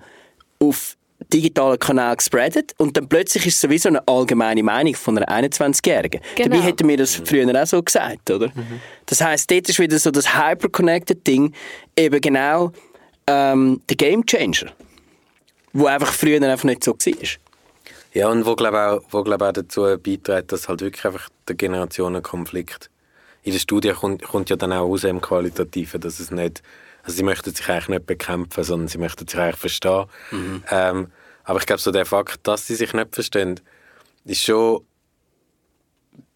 auf digitalen Kanal gespreadet und dann plötzlich ist es sowieso eine allgemeine Meinung von einer 21-Jährigen. Genau. Dabei hätten wir das früher auch so gesagt, oder? Mhm. Das heißt, dort ist wieder so das Hyper-Connected-Ding eben genau ähm, der Game Changer, wo einfach früher einfach nicht so war. Ja, und wo glaube auch, glaub auch dazu beiträgt, dass halt wirklich einfach der Generationenkonflikt in der Studie kommt, kommt ja dann auch aus im Qualitativen, dass es nicht, also sie möchten sich eigentlich nicht bekämpfen, sondern sie möchten sich eigentlich verstehen. Mhm. Ähm, aber ich glaube, so der Fakt, dass sie sich nicht verstehen, ist schon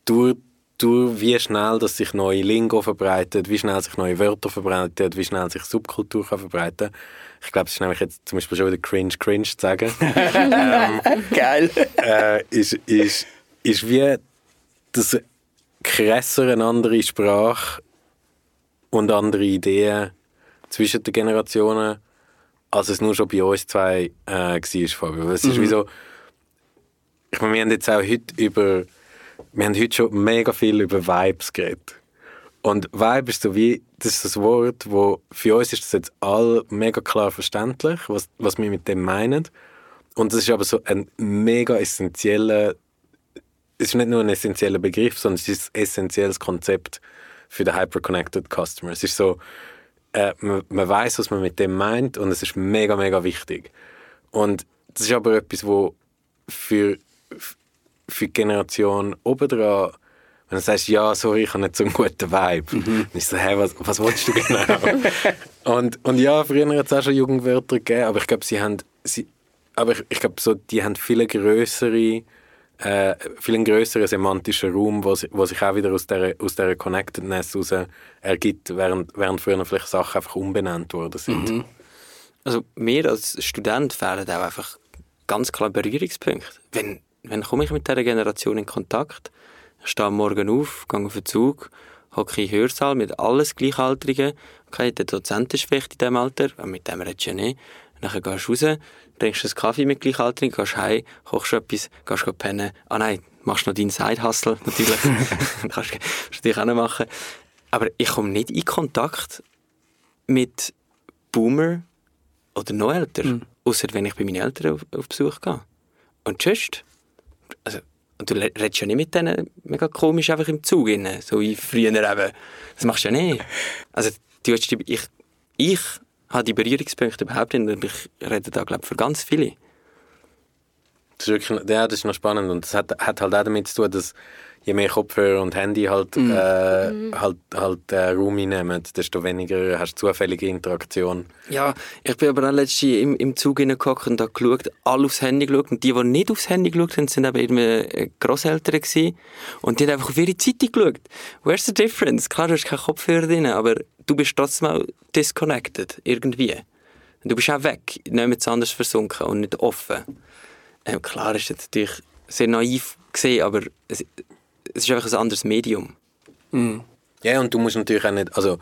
durch, durch wie schnell dass sich neue Lingo verbreitet, wie schnell sich neue Wörter verbreitet, wie schnell sich Subkultur kann verbreiten ich glaube, es ist nämlich jetzt zum Beispiel schon wieder cringe, cringe zu sagen. ähm, Geil. Äh, ist, ist, ist wie das krasser eine andere Sprache und andere Ideen zwischen den Generationen, als es nur schon bei uns zwei äh, war, Fabio. Es ist mhm. wie so, ich meine, wir haben jetzt auch heute über, wir haben heute schon mega viel über Vibes geredet. Und Vibe ist so wie, das ist das Wort, wo für uns ist das jetzt all mega klar verständlich, was, was wir mit dem meinen. Und das ist aber so ein mega essentieller, es ist nicht nur ein essentieller Begriff, sondern es ist ein essentielles Konzept für den Hyper-Connected Customer. Es ist so, äh, man, man weiß, was man mit dem meint und es ist mega, mega wichtig. Und das ist aber etwas, wo für, für die Generation obendran wenn du sagst, ja, sorry, ich habe nicht so einen guten Vibe. Mhm. Dann ist so, hey, was, was willst du genau? und, und ja, früher hat es auch schon Jugendwörter gegeben, aber ich glaube, sie haben, sie, aber ich, ich glaube, so, die haben viele größere, äh, viel größeren semantischen Raum, sie, wo sich auch wieder aus dieser, aus dieser Connectedness heraus ergibt, während, während früher vielleicht Sachen einfach umbenannt worden sind. Mhm. Also mir als Student fehlen auch einfach ganz klar Berührungspunkte. Wenn, wenn komme ich mit dieser Generation in Kontakt? Ich stehe morgen auf, gehe auf den Zug, hocke in Hörsaal mit alles Gleichaltrigen. Okay, der Dozent ist vielleicht in diesem Alter, aber mit dem redest du ja nicht. Dann gehst du raus, trinkst einen Kaffee mit Gleichaltrigen, gehst heim, kochst etwas, gehst pennen. Ah nein, machst noch deinen Side-Hustle, natürlich. kannst du natürlich auch noch machen. Aber ich komme nicht in Kontakt mit Boomer oder noch älter, mhm. außer wenn ich bei meinen Eltern auf, auf Besuch gehe. Und just, also, und du redest ja nicht mit denen mega komisch einfach im Zug, rein, so wie früher eben. Das machst du ja nicht. Also, du hast ich, ich habe die Berührungspunkte überhaupt nicht und ich rede da, glaube ich, für ganz viele. Das ist, wirklich, ja, das ist noch spannend und das hat, hat halt auch damit zu tun, dass je mehr Kopfhörer und Handy halt, mm. Äh, mm. halt, halt äh, Raum einnehmen, desto weniger hast du zufällige Interaktion. Ja, ich bin aber auch letztens im, im Zug hineingehockt und habe geschaut, alle aufs Handy geschaut und die, die nicht aufs Handy geschaut haben, sind eben äh, Grosseltern gewesen und die haben einfach auf ihre Zeitung geschaut. Where's the difference? Klar, du hast keinen Kopfhörer drin, aber du bist trotzdem auch disconnected, irgendwie. Und du bist auch weg, nichts anders versunken und nicht offen. Ähm, klar ist das natürlich sehr naiv gesehen, aber es, es ist einfach ein anderes Medium. Mhm. Ja, und du musst natürlich auch nicht, also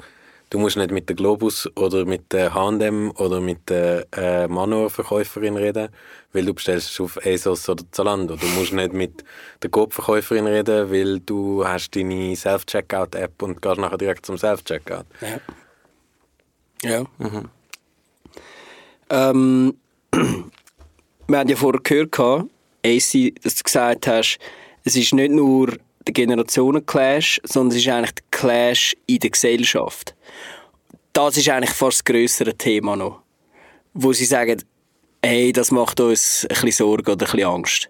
du musst nicht mit der Globus oder mit der H&M oder mit der äh, Manor-Verkäuferin reden, weil du bestellst es auf ASOS oder Zalando. Du musst nicht mit der Coop-Verkäuferin reden, weil du hast deine Self-Checkout-App und gehst nachher direkt zum Self-Checkout. Ja. Ja. Mhm. Ähm, wir haben ja vorher gehört, AC, dass du gesagt hast, es ist nicht nur der Generationenclash, sondern es ist eigentlich der Clash in der Gesellschaft. Das ist eigentlich fast das grössere Thema noch. Wo sie sagen, hey, das macht uns ein bisschen Sorge oder ein bisschen Angst.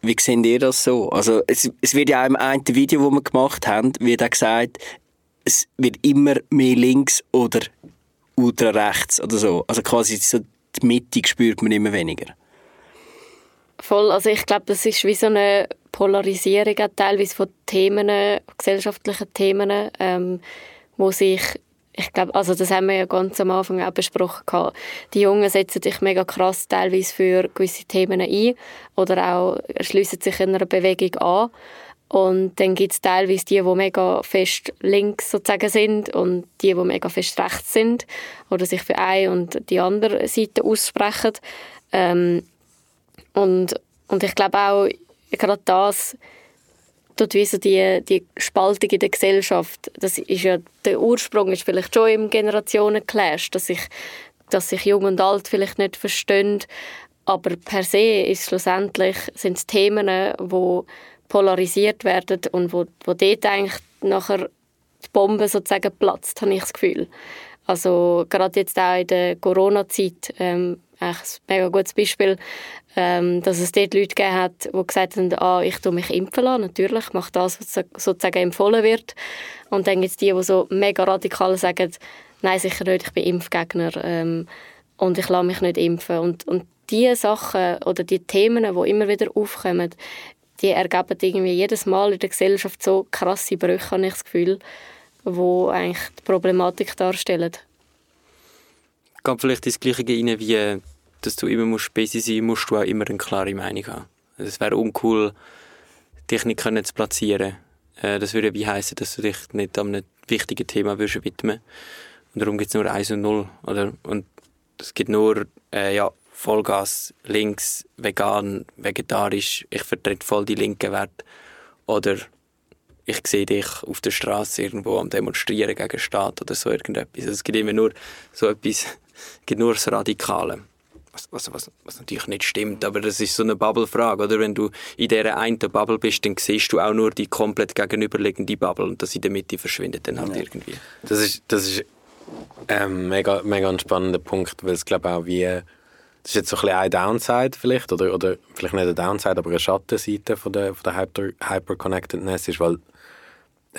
Wie seht ihr das so? Also, es, es wird ja auch im einen Video, das wir gemacht haben, wird auch gesagt, es wird immer mehr links oder ultra rechts oder so. Also quasi so die Mitte spürt man immer weniger. Voll, also ich glaube, das ist wie so eine Polarisierung teilweise von Themen, gesellschaftlichen Themen, ähm, wo sich ich glaube, also das haben wir ja ganz am Anfang auch besprochen. Die Jungen setzen sich mega krass teilweise für gewisse Themen ein oder auch schließen sich in einer Bewegung an. Und dann gibt es teilweise die, die mega fest links sozusagen sind und die, die mega fest rechts sind oder sich für eine und die andere Seite aussprechen. Ähm, und, und ich glaube auch, gerade das tut wie so die, die Spaltung in der Gesellschaft, das ist ja, der Ursprung ist vielleicht schon im Generationenclash, dass sich, dass sich Jung und Alt vielleicht nicht verstehen, aber per se ist schlussendlich sind es Themen, die polarisiert werden und wo, wo dort eigentlich nachher die Bombe sozusagen platzt, habe ich das Gefühl. Also gerade jetzt auch in der Corona-Zeit ähm, ein mega gutes Beispiel, ähm, dass es dort Leute gegeben hat, die gesagt haben, ah, ich tue mich impfen lassen, natürlich, mache das, was sozusagen empfohlen wird. Und dann gibt es die, die so mega radikal sagen, nein, sicher nicht, ich bin Impfgegner ähm, und ich lasse mich nicht impfen. Und, und diese Sachen oder die Themen, die immer wieder aufkommen, die ergeben irgendwie jedes Mal in der Gesellschaft so krasse Brüche, habe ich das Gefühl, wo eigentlich die Problematik darstellen. Kommt vielleicht das Gleiche rein wie dass du immer musst busy sein musst du auch immer eine klare Meinung haben. Also es wäre uncool, dich nicht können zu platzieren. Äh, das würde wie heißen, dass du dich nicht einem wichtigen Thema würdest widmen Und darum gibt es nur eins und null. Oder? Und es gibt nur äh, ja, Vollgas, links, vegan, vegetarisch, ich vertrete voll die linken Werte. Oder ich sehe dich auf der Straße irgendwo am Demonstrieren gegen den Staat oder so irgendetwas. Also es gibt immer nur so etwas, es gibt nur das Radikale was, was, was, was natürlich nicht stimmt, aber das ist so eine Bubble-Frage, oder? Wenn du in dieser einen Bubble bist, dann siehst du auch nur die komplett gegenüberliegende Bubble und das in der Mitte verschwindet dann halt ja. irgendwie. Das ist, das ist ähm, mega, mega ein spannender Punkt, weil es glaube auch wie das ist jetzt so ein bisschen eine Downside vielleicht, oder, oder vielleicht nicht eine Downside, aber eine Schattenseite von der, von der Hyper, Hyperconnectedness ist, weil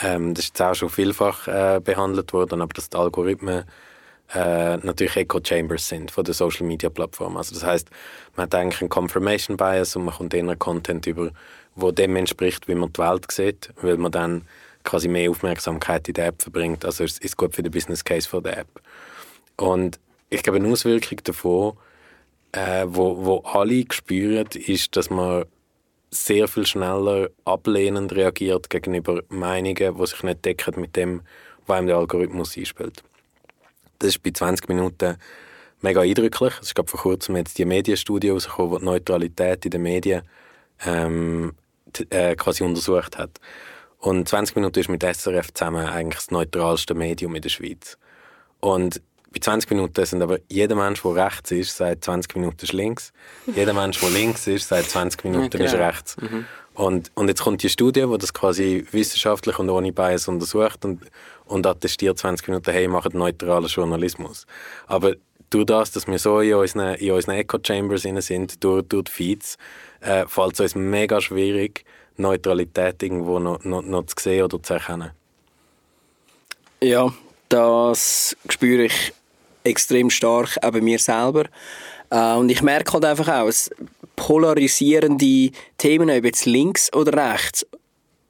ähm, das ist jetzt auch schon vielfach äh, behandelt worden, aber dass die Algorithmen äh, natürlich Echo Chambers sind von der Social Media Plattform. Also das heißt, man hat eigentlich einen Confirmation Bias und man kommt eher Content über, wo dem entspricht, wie man die Welt sieht, weil man dann quasi mehr Aufmerksamkeit in der App verbringt. Also es ist gut für den Business Case von der App. Und ich glaube, eine Auswirkung davon, äh, wo, wo alle spüren, ist, dass man sehr viel schneller ablehnend reagiert gegenüber Meinungen, die sich nicht decken mit dem, was einem der Algorithmus einspielt. Das ist bei 20 Minuten mega eindrücklich. Es ist gerade vor kurzem jetzt die Medienstudie rausgekommen, die die Neutralität in den Medien ähm, äh, quasi untersucht hat. Und 20 Minuten ist mit SRF zusammen eigentlich das neutralste Medium in der Schweiz. Und bei 20 Minuten sind aber jeder Mensch, der rechts ist, sagt 20 Minuten ist links. Jeder Mensch, der links ist, sagt 20 Minuten Ja, ist genau. rechts. Und, und jetzt kommt die Studie, die das quasi wissenschaftlich und ohne Bias untersucht und, und attestiert 20 Minuten, hey, macht neutralen Journalismus. Aber durch das, dass wir so in unseren, in unseren Echo-Chambers sind, durch, durch die Feeds, äh, fällt es uns mega schwierig, Neutralität irgendwo noch, noch, noch zu sehen oder zu erkennen. Ja, das spüre ich extrem stark bei mir selber. Äh, Und ich merke halt einfach auch, polarisierende Themen, ob jetzt links oder rechts,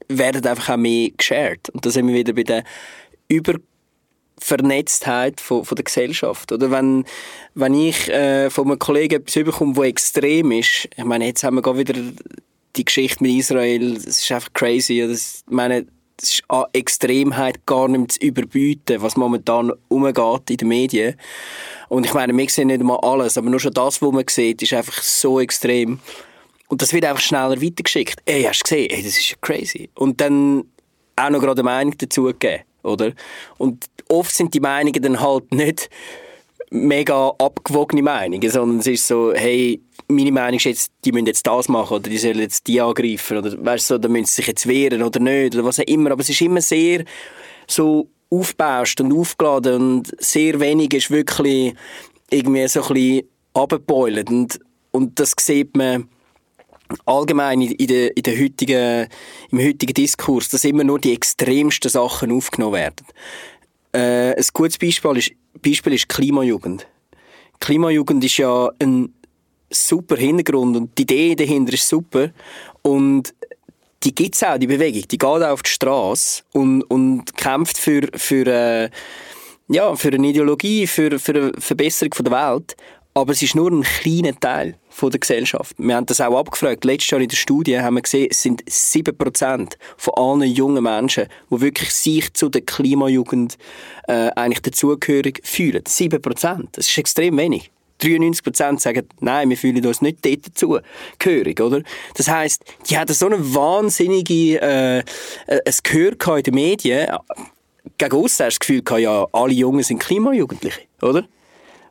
werden einfach auch mehr geshared. Und da sind wir wieder bei der Übervernetztheit von, von der Gesellschaft. Oder wenn, wenn ich äh, von einem Kollegen etwas bekomme, das extrem ist, ich meine, jetzt haben wir gerade wieder die Geschichte mit Israel, das ist einfach crazy. Das, ich meine, es ist an Extremheit gar nicht zu überbieten, was momentan umgeht in den Medien. Und ich meine, wir sehen nicht mal alles, aber nur schon das, was man sieht, ist einfach so extrem. Und das wird einfach schneller weitergeschickt. Ey, hast du gesehen? Ey, das ist crazy. Und dann auch noch gerade eine Meinung dazu gegeben, oder? Und oft sind die Meinungen dann halt nicht mega abgewogene Meinungen, sondern es ist so, hey, meine Meinung ist jetzt, die müssen jetzt das machen oder die sollen jetzt die angreifen oder weißt du, da müssen sie sich jetzt wehren oder nicht oder was auch immer. Aber es ist immer sehr so aufgebauscht und aufgeladen und sehr wenig ist wirklich irgendwie so ein bisschen abgebeult und, und das sieht man allgemein in, der, in der heutigen, im heutigen Diskurs, dass immer nur die extremsten Sachen aufgenommen werden. Äh, ein gutes Beispiel ist, Beispiel ist Klimajugend. Klimajugend ist ja ein super Hintergrund und die Idee dahinter ist super und die gibt es auch, die Bewegung. Die geht auf die Straße und, und kämpft für, für, äh, ja, für eine Ideologie, für, für eine Verbesserung der Welt. Aber es ist nur ein kleiner Teil von der Gesellschaft. Wir haben das auch abgefragt. Letztes Jahr in der Studie haben wir gesehen, es sind 7% von allen jungen Menschen, die wirklich sich zu der Klimajugend äh, eigentlich dazugehörig fühlen. 7%. Das ist extrem wenig. 93% sagen, nein, wir fühlen uns nicht dort dazugehörig, oder? Das heisst, die hatten so eine wahnsinnige, äh, äh, ein Gehör in den Medien. Gegen uns das Gefühl ja, alle Jungen sind Klimajugendliche, oder?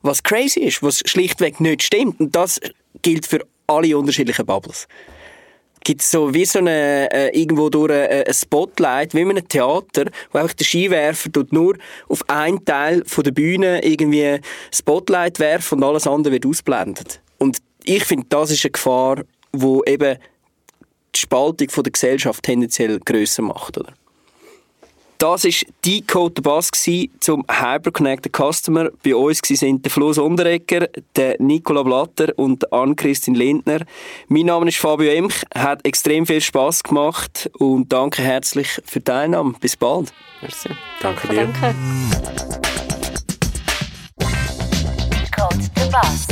Was crazy ist, was schlichtweg nicht stimmt. Und das gilt für alle unterschiedlichen Bubbles. Gibt so wie so eine, äh, irgendwo durch äh, ein Spotlight, wie in einem Theater, wo einfach der Skiwerfer tut nur auf einen Teil von der Bühne irgendwie Spotlight werfen und alles andere wird ausblendet. Und ich finde, das ist eine Gefahr, wo eben die Spaltung von der Gesellschaft tendenziell grösser macht, oder? Das war die Code der Bass zum Hyperconnected Customer. Bei uns waren der Flo Sonderegger, der Nicola Blatter und Ann-Christine Lindner. Mein Name ist Fabio Emch, hat extrem viel Spass gemacht und danke herzlich für die Teilnahme. Bis bald. Merci. Danke dir. Danke. Code the Bus.